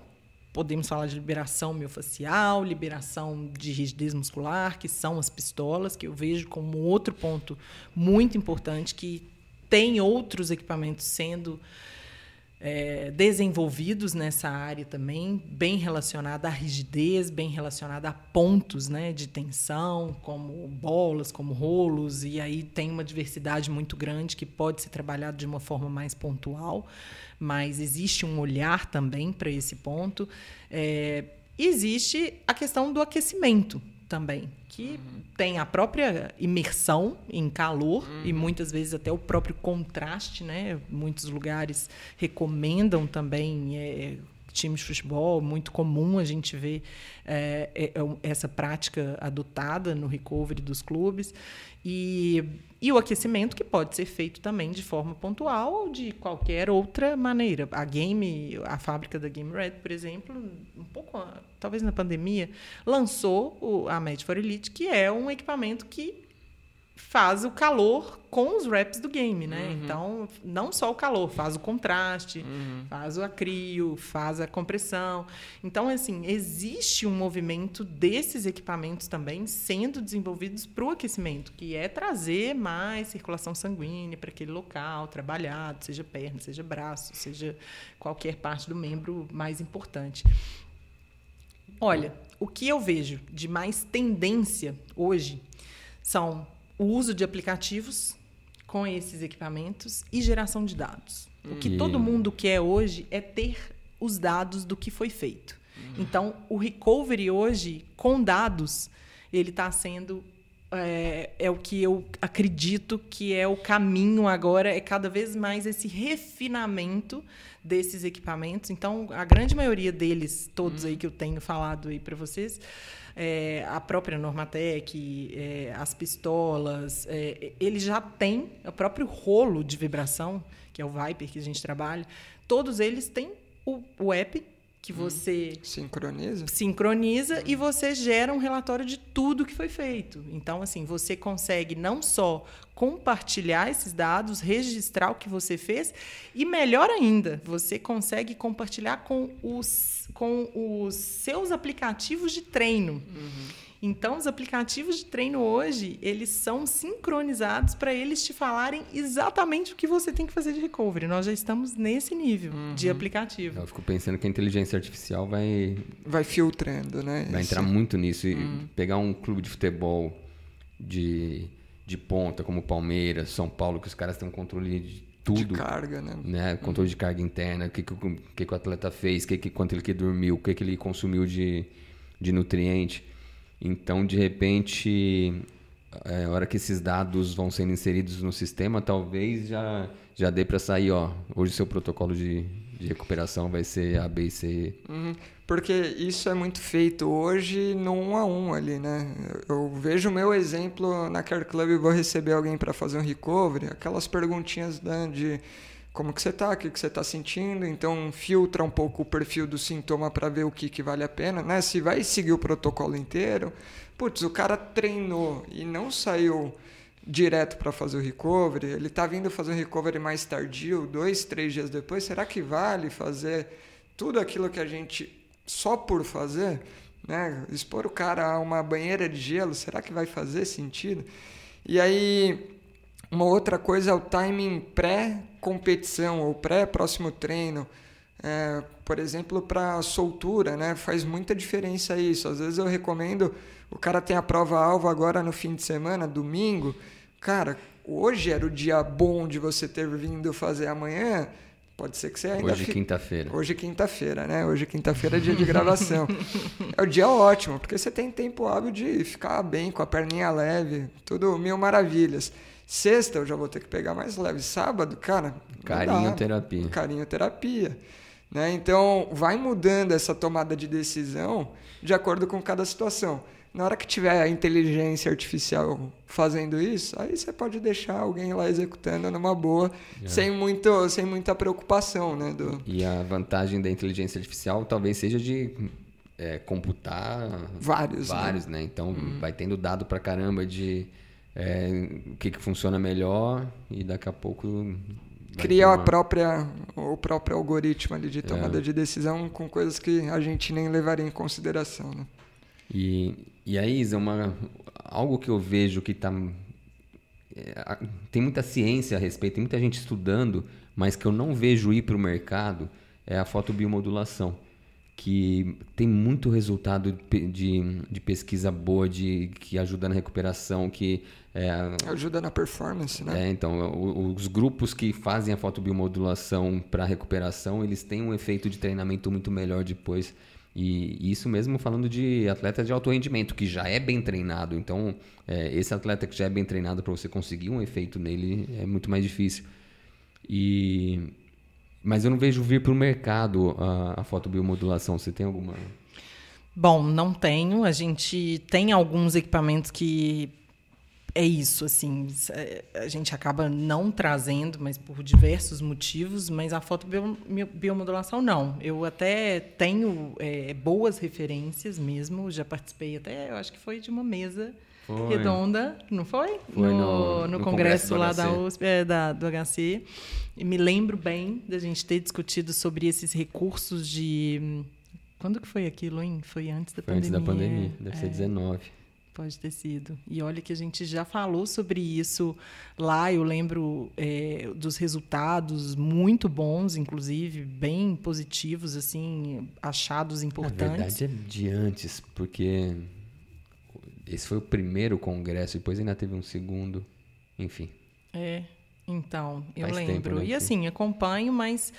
podemos falar de liberação miofascial, liberação de rigidez muscular, que são as pistolas, que eu vejo como outro ponto muito importante que tem outros equipamentos sendo é, desenvolvidos nessa área também, bem relacionada à rigidez, bem relacionada a pontos né, de tensão, como bolas, como rolos, e aí tem uma diversidade muito grande que pode ser trabalhado de uma forma mais pontual, mas existe um olhar também para esse ponto. É, existe a questão do aquecimento também, que uhum. tem a própria imersão em calor uhum. e muitas vezes até o próprio contraste, né? Muitos lugares recomendam também é, times de futebol, muito comum a gente ver é, é, essa prática adotada no recovery dos clubes. E, e o aquecimento que pode ser feito também de forma pontual ou de qualquer outra maneira. A Game, a fábrica da Game Red, por exemplo, um pouco, talvez na pandemia, lançou a Med for Elite, que é um equipamento que faz o calor com os reps do game, né? Uhum. Então, não só o calor, faz o contraste, uhum. faz o acrio, faz a compressão. Então, assim, existe um movimento desses equipamentos também sendo desenvolvidos para o aquecimento, que é trazer mais circulação sanguínea para aquele local trabalhado, seja perna, seja braço, seja qualquer parte do membro mais importante. Olha, o que eu vejo de mais tendência hoje são o uso de aplicativos com esses equipamentos e geração de dados. O que todo mundo quer hoje é ter os dados do que foi feito. Então, o recovery hoje, com dados, ele está sendo. É, é, o que eu acredito que é o caminho agora, é cada vez mais esse refinamento desses equipamentos. Então, a grande maioria deles, todos aí que eu tenho falado aí para vocês, é, a própria Normatec, é, as pistolas, é, ele já tem o próprio rolo de vibração, que é o Viper que a gente trabalha, todos eles têm o, o app que hum. você sincroniza, sincroniza e você gera um relatório de tudo que foi feito. Então, assim, você consegue não só compartilhar esses dados, registrar o que você fez e melhor ainda, você consegue compartilhar com os com os seus aplicativos de treino. Uhum. Então, os aplicativos de treino hoje, eles são sincronizados para eles te falarem exatamente o que você tem que fazer de recovery. Nós já estamos nesse nível uhum. de aplicativo. Eu fico pensando que a inteligência artificial vai... Vai filtrando, né? Vai entrar muito nisso. E uhum. pegar um clube de futebol de, de ponta, como Palmeiras, São Paulo, que os caras têm um controle de tudo. De carga, né? né? Controle de carga interna, o que, que, que, que o atleta fez, que, que, quanto ele que dormiu, o que, que ele consumiu de, de nutriente. Então, de repente, é, a hora que esses dados vão sendo inseridos no sistema, talvez já, já dê para sair, ó, hoje seu protocolo de, de recuperação vai ser A, B e C. Uhum. Porque isso é muito feito hoje no um a um ali, né? Eu vejo o meu exemplo na Care Club vou receber alguém para fazer um recovery, aquelas perguntinhas né, de como que você está, o que, que você está sentindo, então filtra um pouco o perfil do sintoma para ver o que, que vale a pena, né? Se vai seguir o protocolo inteiro, putz, o cara treinou e não saiu direto para fazer o recovery, ele está vindo fazer o recovery mais tardio, dois, três dias depois, será que vale fazer tudo aquilo que a gente só por fazer, né? Expor o cara a uma banheira de gelo, será que vai fazer sentido? E aí, uma outra coisa é o timing pré-competição ou pré-próximo treino. É, por exemplo, para soltura, né? Faz muita diferença isso. Às vezes eu recomendo, o cara tem a prova-alvo agora no fim de semana, domingo. Cara, hoje era o dia bom de você ter vindo fazer amanhã Pode ser que você ainda. Hoje é quinta-feira. Hoje é quinta-feira, né? Hoje é quinta-feira é dia de gravação. é o dia ótimo, porque você tem tempo hábil de ficar bem, com a perninha leve, tudo mil maravilhas. Sexta eu já vou ter que pegar mais leve. Sábado, cara. Carinho terapia. Carinho terapia. Né? Então, vai mudando essa tomada de decisão de acordo com cada situação. Na hora que tiver a inteligência artificial fazendo isso, aí você pode deixar alguém lá executando numa boa, é. sem, muito, sem muita preocupação. Né, do... E a vantagem da inteligência artificial talvez seja de é, computar vários, né? vários né? né? Então hum. vai tendo dado para caramba de é, o que, que funciona melhor e daqui a pouco cria a própria o próprio algoritmo ali de tomada é. de decisão com coisas que a gente nem levaria em consideração, né? E, e aí, Isa, uma, algo que eu vejo que está. É, tem muita ciência a respeito, tem muita gente estudando, mas que eu não vejo ir para o mercado é a fotobiomodulação, que tem muito resultado de, de pesquisa boa, de, que ajuda na recuperação, que é, ajuda na performance, né? É, então, os grupos que fazem a fotobiomodulação para recuperação, eles têm um efeito de treinamento muito melhor depois. E isso mesmo falando de atleta de alto rendimento, que já é bem treinado. Então, é, esse atleta que já é bem treinado, para você conseguir um efeito nele, é muito mais difícil. E... Mas eu não vejo vir para o mercado a, a fotobiomodulação. Você tem alguma... Bom, não tenho. A gente tem alguns equipamentos que é isso, assim, é, a gente acaba não trazendo, mas por diversos motivos, mas a fotobiomodulação não. Eu até tenho é, boas referências mesmo, já participei até, eu acho que foi de uma mesa foi. redonda, não foi? Foi no, no, no, congresso, congresso lá da USP, é, da, do HC. E me lembro bem da gente ter discutido sobre esses recursos de... Quando que foi aquilo, hein? Foi antes da foi pandemia. Antes da pandemia, deve é. ser 19. Pode ter sido. E olha que a gente já falou sobre isso lá. Eu lembro é, dos resultados muito bons, inclusive, bem positivos, assim, achados importantes. Na verdade é de antes, porque esse foi o primeiro congresso, depois ainda teve um segundo, enfim. É, então, eu Faz lembro. Tempo, né? E assim, acompanho, mas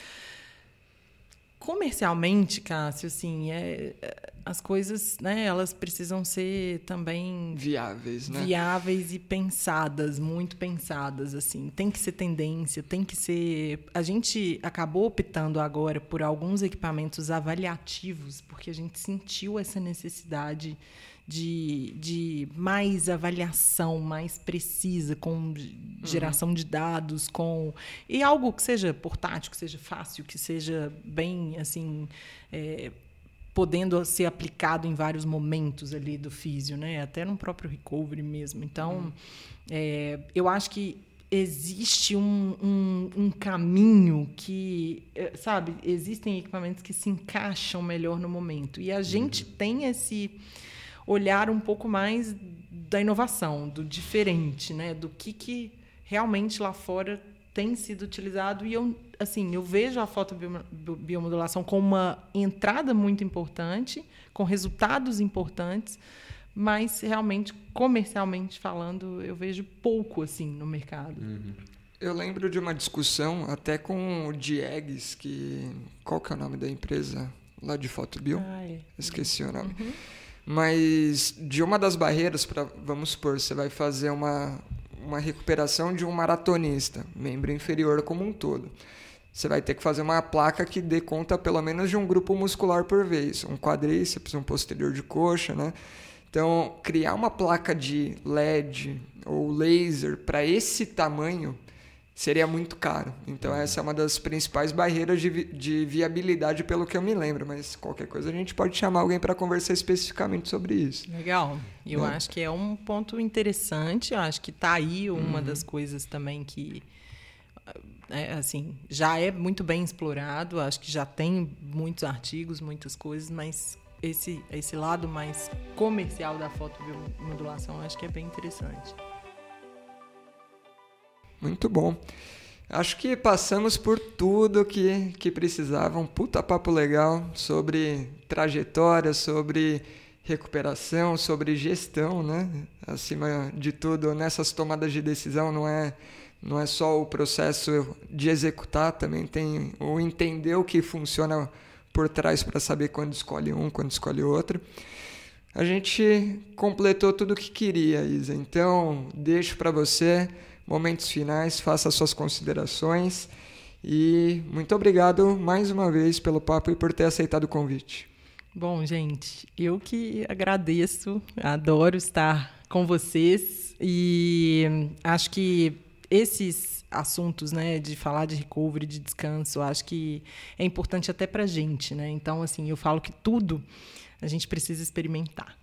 comercialmente, Cássio, assim, é, é, as coisas, né, elas precisam ser também viáveis, né? Viáveis e pensadas, muito pensadas, assim. Tem que ser tendência, tem que ser. A gente acabou optando agora por alguns equipamentos avaliativos, porque a gente sentiu essa necessidade de, de mais avaliação mais precisa, com geração uhum. de dados, com e algo que seja portátil, que seja fácil, que seja bem assim é, podendo ser aplicado em vários momentos ali do físio, né? Até no próprio recovery mesmo. Então, uhum. é, eu acho que existe um, um, um, caminho que, é, sabe, existem equipamentos que se encaixam melhor no momento. E a gente uhum. tem esse olhar um pouco mais da inovação, do diferente, né? Do que, que realmente lá fora tem sido utilizado e eu assim eu vejo a fotobiomodulação como uma entrada muito importante com resultados importantes mas realmente comercialmente falando eu vejo pouco assim no mercado uhum. eu lembro de uma discussão até com o Diegues que qual que é o nome da empresa lá de fotobio ah, é. esqueci o nome uhum. Mas de uma das barreiras para vamos supor você vai fazer uma uma recuperação de um maratonista, membro inferior como um todo. Você vai ter que fazer uma placa que dê conta pelo menos de um grupo muscular por vez, um quadríceps, um posterior de coxa, né? Então, criar uma placa de LED ou laser para esse tamanho seria muito caro. Então, uhum. essa é uma das principais barreiras de, vi de viabilidade, pelo que eu me lembro. Mas qualquer coisa a gente pode chamar alguém para conversar especificamente sobre isso. Legal. Eu é. acho que é um ponto interessante. Eu acho que está aí uma uhum. das coisas também que. É, assim, já é muito bem explorado, acho que já tem muitos artigos, muitas coisas, mas esse, esse lado mais comercial da fotobiomodulação acho que é bem interessante. Muito bom. Acho que passamos por tudo que, que precisava. Um puta papo legal sobre trajetória, sobre recuperação, sobre gestão, né? Acima de tudo, nessas tomadas de decisão não é não é só o processo de executar, também tem o entender o que funciona por trás para saber quando escolhe um, quando escolhe outro. A gente completou tudo o que queria, Isa. Então, deixo para você momentos finais, faça suas considerações e muito obrigado mais uma vez pelo papo e por ter aceitado o convite. Bom, gente, eu que agradeço, adoro estar com vocês e acho que esses assuntos, né, de falar de recovery, de descanso, acho que é importante até para gente, né? Então, assim, eu falo que tudo a gente precisa experimentar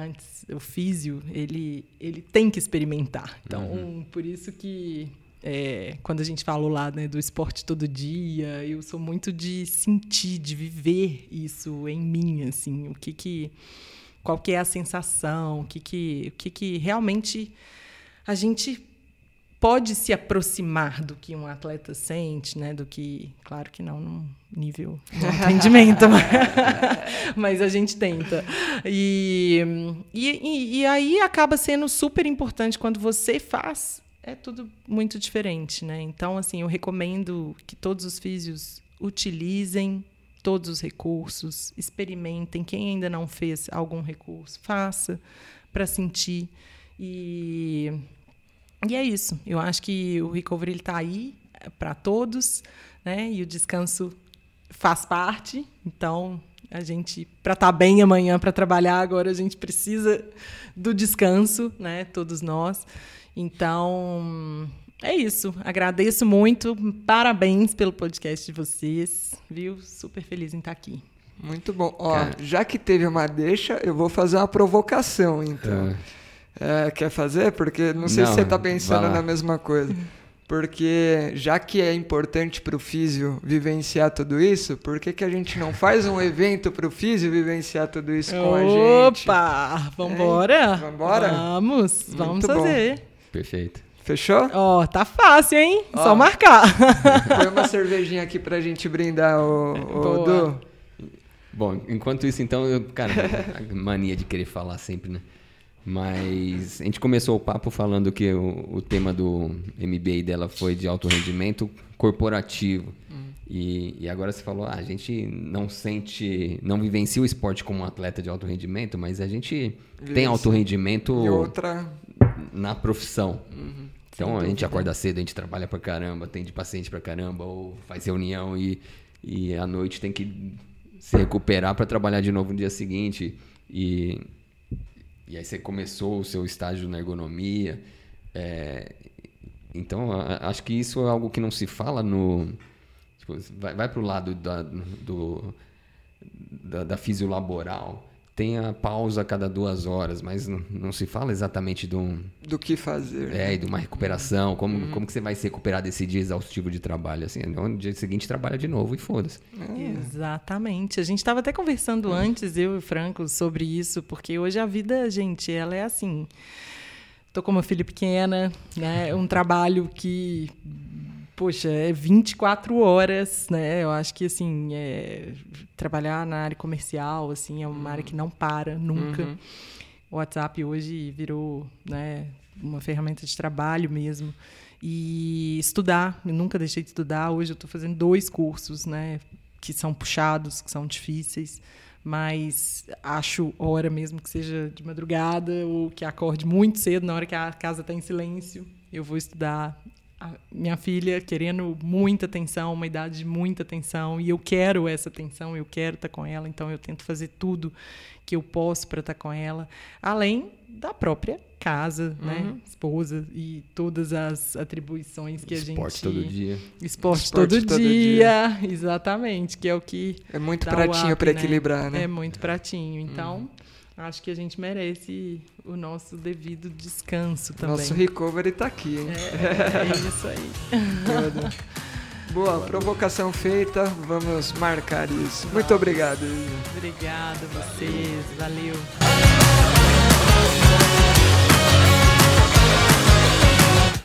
antes o físio ele ele tem que experimentar então uhum. por isso que é, quando a gente falou lá né, do esporte todo dia eu sou muito de sentir de viver isso em mim assim o que que qual que é a sensação o que que o que que realmente a gente pode se aproximar do que um atleta sente, né? Do que, claro que não num nível de atendimento, mas a gente tenta. E, e, e aí acaba sendo super importante quando você faz, é tudo muito diferente, né? Então, assim, eu recomendo que todos os físios utilizem todos os recursos, experimentem. Quem ainda não fez algum recurso, faça para sentir. E e é isso. Eu acho que o recovery está aí é, para todos, né? E o descanso faz parte. Então, a gente, para estar tá bem amanhã, para trabalhar agora, a gente precisa do descanso, né? Todos nós. Então, é isso. Agradeço muito. Parabéns pelo podcast de vocês. Viu? Super feliz em estar aqui. Muito bom. Ó, já que teve uma deixa, eu vou fazer uma provocação, então. É. É, quer fazer? Porque não sei não, se você está pensando na mesma coisa. Porque já que é importante para o físio vivenciar tudo isso, por que, que a gente não faz um evento para o físio vivenciar tudo isso com a gente? Opa! Vambora? Vambora? Vamos, Muito vamos fazer. Bom. Perfeito. Fechou? Ó, oh, tá fácil, hein? Oh. Só marcar. Põe uma cervejinha aqui pra gente brindar o, o Du. Bom, enquanto isso, então, eu, cara, a mania de querer falar sempre, né? Mas a gente começou o papo falando que o, o tema do MBA dela foi de alto rendimento corporativo. Hum. E, e, agora você falou, ah, a gente não sente, não vivencia o esporte como um atleta de alto rendimento, mas a gente Vive tem alto rendimento outra... na profissão. Uhum. Então a gente acorda cedo, a gente trabalha pra caramba, tem de paciente pra caramba, ou faz reunião e, e à noite tem que se recuperar para trabalhar de novo no dia seguinte. E e aí você começou o seu estágio na ergonomia. É, então, acho que isso é algo que não se fala no. Tipo, vai vai para o lado da, do, da, da fisiolaboral. Tenha pausa a cada duas horas, mas não, não se fala exatamente de um, Do que fazer. é, e de uma recuperação, como, como que você vai se recuperar desse dia exaustivo de trabalho, assim, no dia seguinte trabalha de novo e foda-se. Exatamente. A gente estava até conversando antes, eu e o Franco, sobre isso, porque hoje a vida, gente, ela é assim. Tô com uma filha pequena, né? É um trabalho que, poxa, é 24 horas, né? Eu acho que, assim, é, trabalhar na área comercial, assim, é uma área que não para nunca. Uhum. O WhatsApp hoje virou, né, uma ferramenta de trabalho mesmo. E estudar, eu nunca deixei de estudar. Hoje eu estou fazendo dois cursos, né, que são puxados, que são difíceis, mas acho hora mesmo que seja de madrugada ou que acorde muito cedo, na hora que a casa está em silêncio, eu vou estudar. A minha filha querendo muita atenção, uma idade de muita atenção, e eu quero essa atenção, eu quero estar com ela, então eu tento fazer tudo que eu posso para estar com ela, além da própria casa, né, esposa e todas as atribuições que Esporte a gente todo dia. Esporte, Esporte todo, todo dia, exatamente, que é o que É muito pratinho para né? equilibrar, né? É muito pratinho. Então, acho que a gente merece o nosso devido descanso também. Nosso recovery tá aqui, hein? É, é isso aí. Boa, provocação feita, vamos marcar isso. Muito obrigado. Obrigada a vocês, valeu.